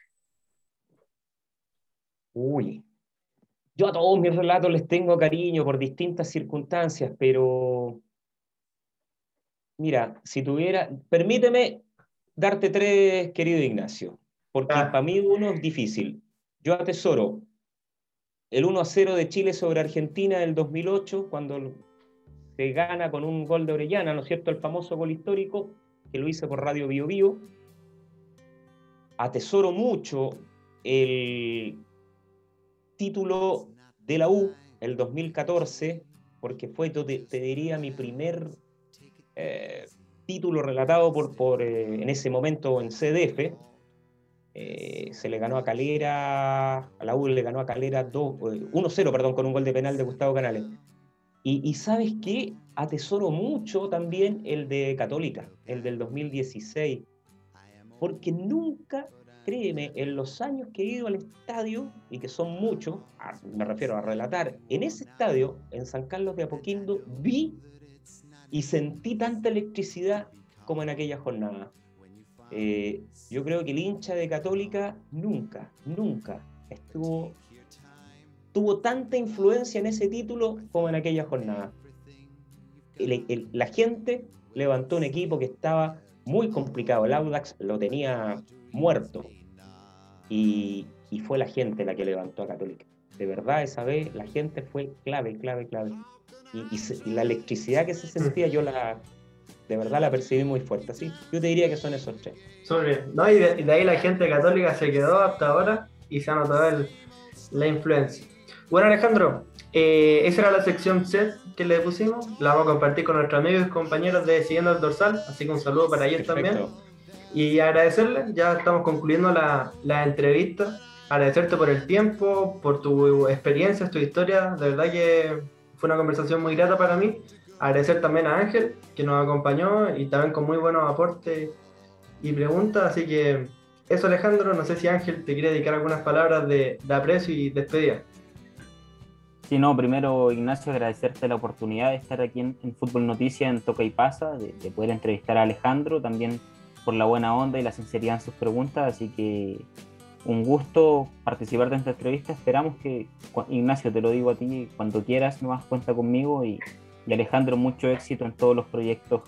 Uy. Yo a todos mis relatos les tengo cariño por distintas circunstancias, pero mira, si tuviera, permíteme darte tres, querido Ignacio, porque Ah. para mí uno es difícil. Yo atesoro el 1 a 0 de Chile sobre Argentina del 2008, cuando se gana con un gol de Orellana, ¿no es cierto? El famoso gol histórico, que lo hice por Radio Bio Bio. Atesoro mucho el título de la U, el 2014, porque fue, te, diría, mi primer eh, título relatado por, por eh, en ese momento en CDF. Eh, se le ganó a Calera, a la U le ganó a Calera 1-0, perdón, con un gol de penal de Gustavo Canales. Y, sabes qué, atesoro mucho también el de Católica, el del 2016, porque nunca, créeme, en los años que he ido al estadio, y que son muchos, me refiero a relatar, en ese estadio, en San Carlos de Apoquindo, vi y sentí tanta electricidad como en aquella jornada. Eh, yo creo que el hincha de Católica nunca, nunca estuvo tuvo tanta influencia en ese título como en aquella jornada. la gente levantó un equipo que estaba muy complicado. El Audax lo tenía muerto. Y, fue la gente la que levantó a Católica. De verdad, esa vez la gente fue clave, clave, clave. Y, la electricidad que se sentía, yo la, de verdad la percibí muy fuerte. Así, yo te diría que son esos tres. No, y, de, ahí la gente católica se quedó hasta ahora y se ha notado la influencia. Bueno, Alejandro, eh, esa era la sección set que le pusimos. La vamos a compartir con nuestros amigos y compañeros de Siguiendo el Dorsal. Así que un saludo para ellos también. Y agradecerles, ya estamos concluyendo la, la entrevista. Agradecerte por el tiempo, por tu experiencia, tu historia. De verdad que fue una conversación muy grata para mí. Agradecer también a Ángel, que nos acompañó y también con muy buenos aportes y preguntas. Así que eso, Alejandro. No sé si Ángel te quiere dedicar algunas palabras de, de aprecio y despedida. Sí, no, primero Ignacio, agradecerte la oportunidad de estar aquí en, Fútbol Noticias, en Toca y Pasa, de, poder entrevistar a Alejandro, también por la buena onda y la sinceridad en sus preguntas, así que un gusto participar de esta entrevista, esperamos que, Ignacio, te lo digo a ti, cuando quieras no más cuenta conmigo y, y Alejandro, mucho éxito en todos los proyectos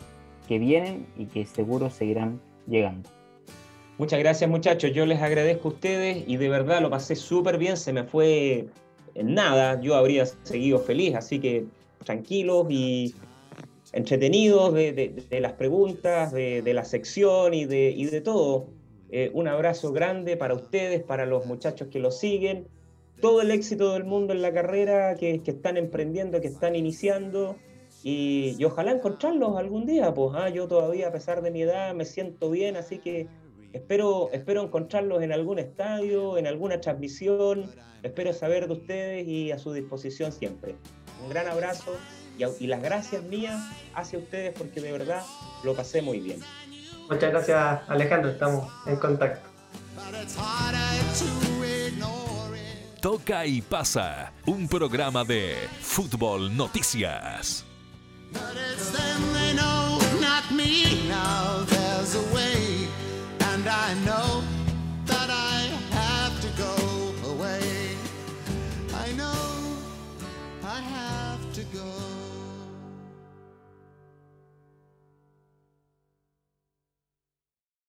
que vienen y que seguro seguirán llegando. Muchas gracias muchachos, yo les agradezco a ustedes y de verdad lo pasé súper bien, se me fue nada, yo habría seguido feliz, así que tranquilos y entretenidos de, las preguntas, de, la sección y de, y de todo. Eh, un abrazo grande para ustedes, para los muchachos que lo siguen, todo el éxito del mundo en la carrera que, están emprendiendo, que están iniciando. Y, ojalá encontrarlos algún día, pues ah, yo todavía a pesar de mi edad me siento bien, así que espero, espero encontrarlos en algún estadio, en alguna transmisión, Espero saber de ustedes y a su disposición siempre. Un gran abrazo y, las gracias mías hacia ustedes porque de verdad lo pasé muy bien. Muchas gracias Alejandro, estamos en contacto. Toca y pasa, un programa de Fútbol Noticias. But it's them they know, not me. Now there's a way, and I know.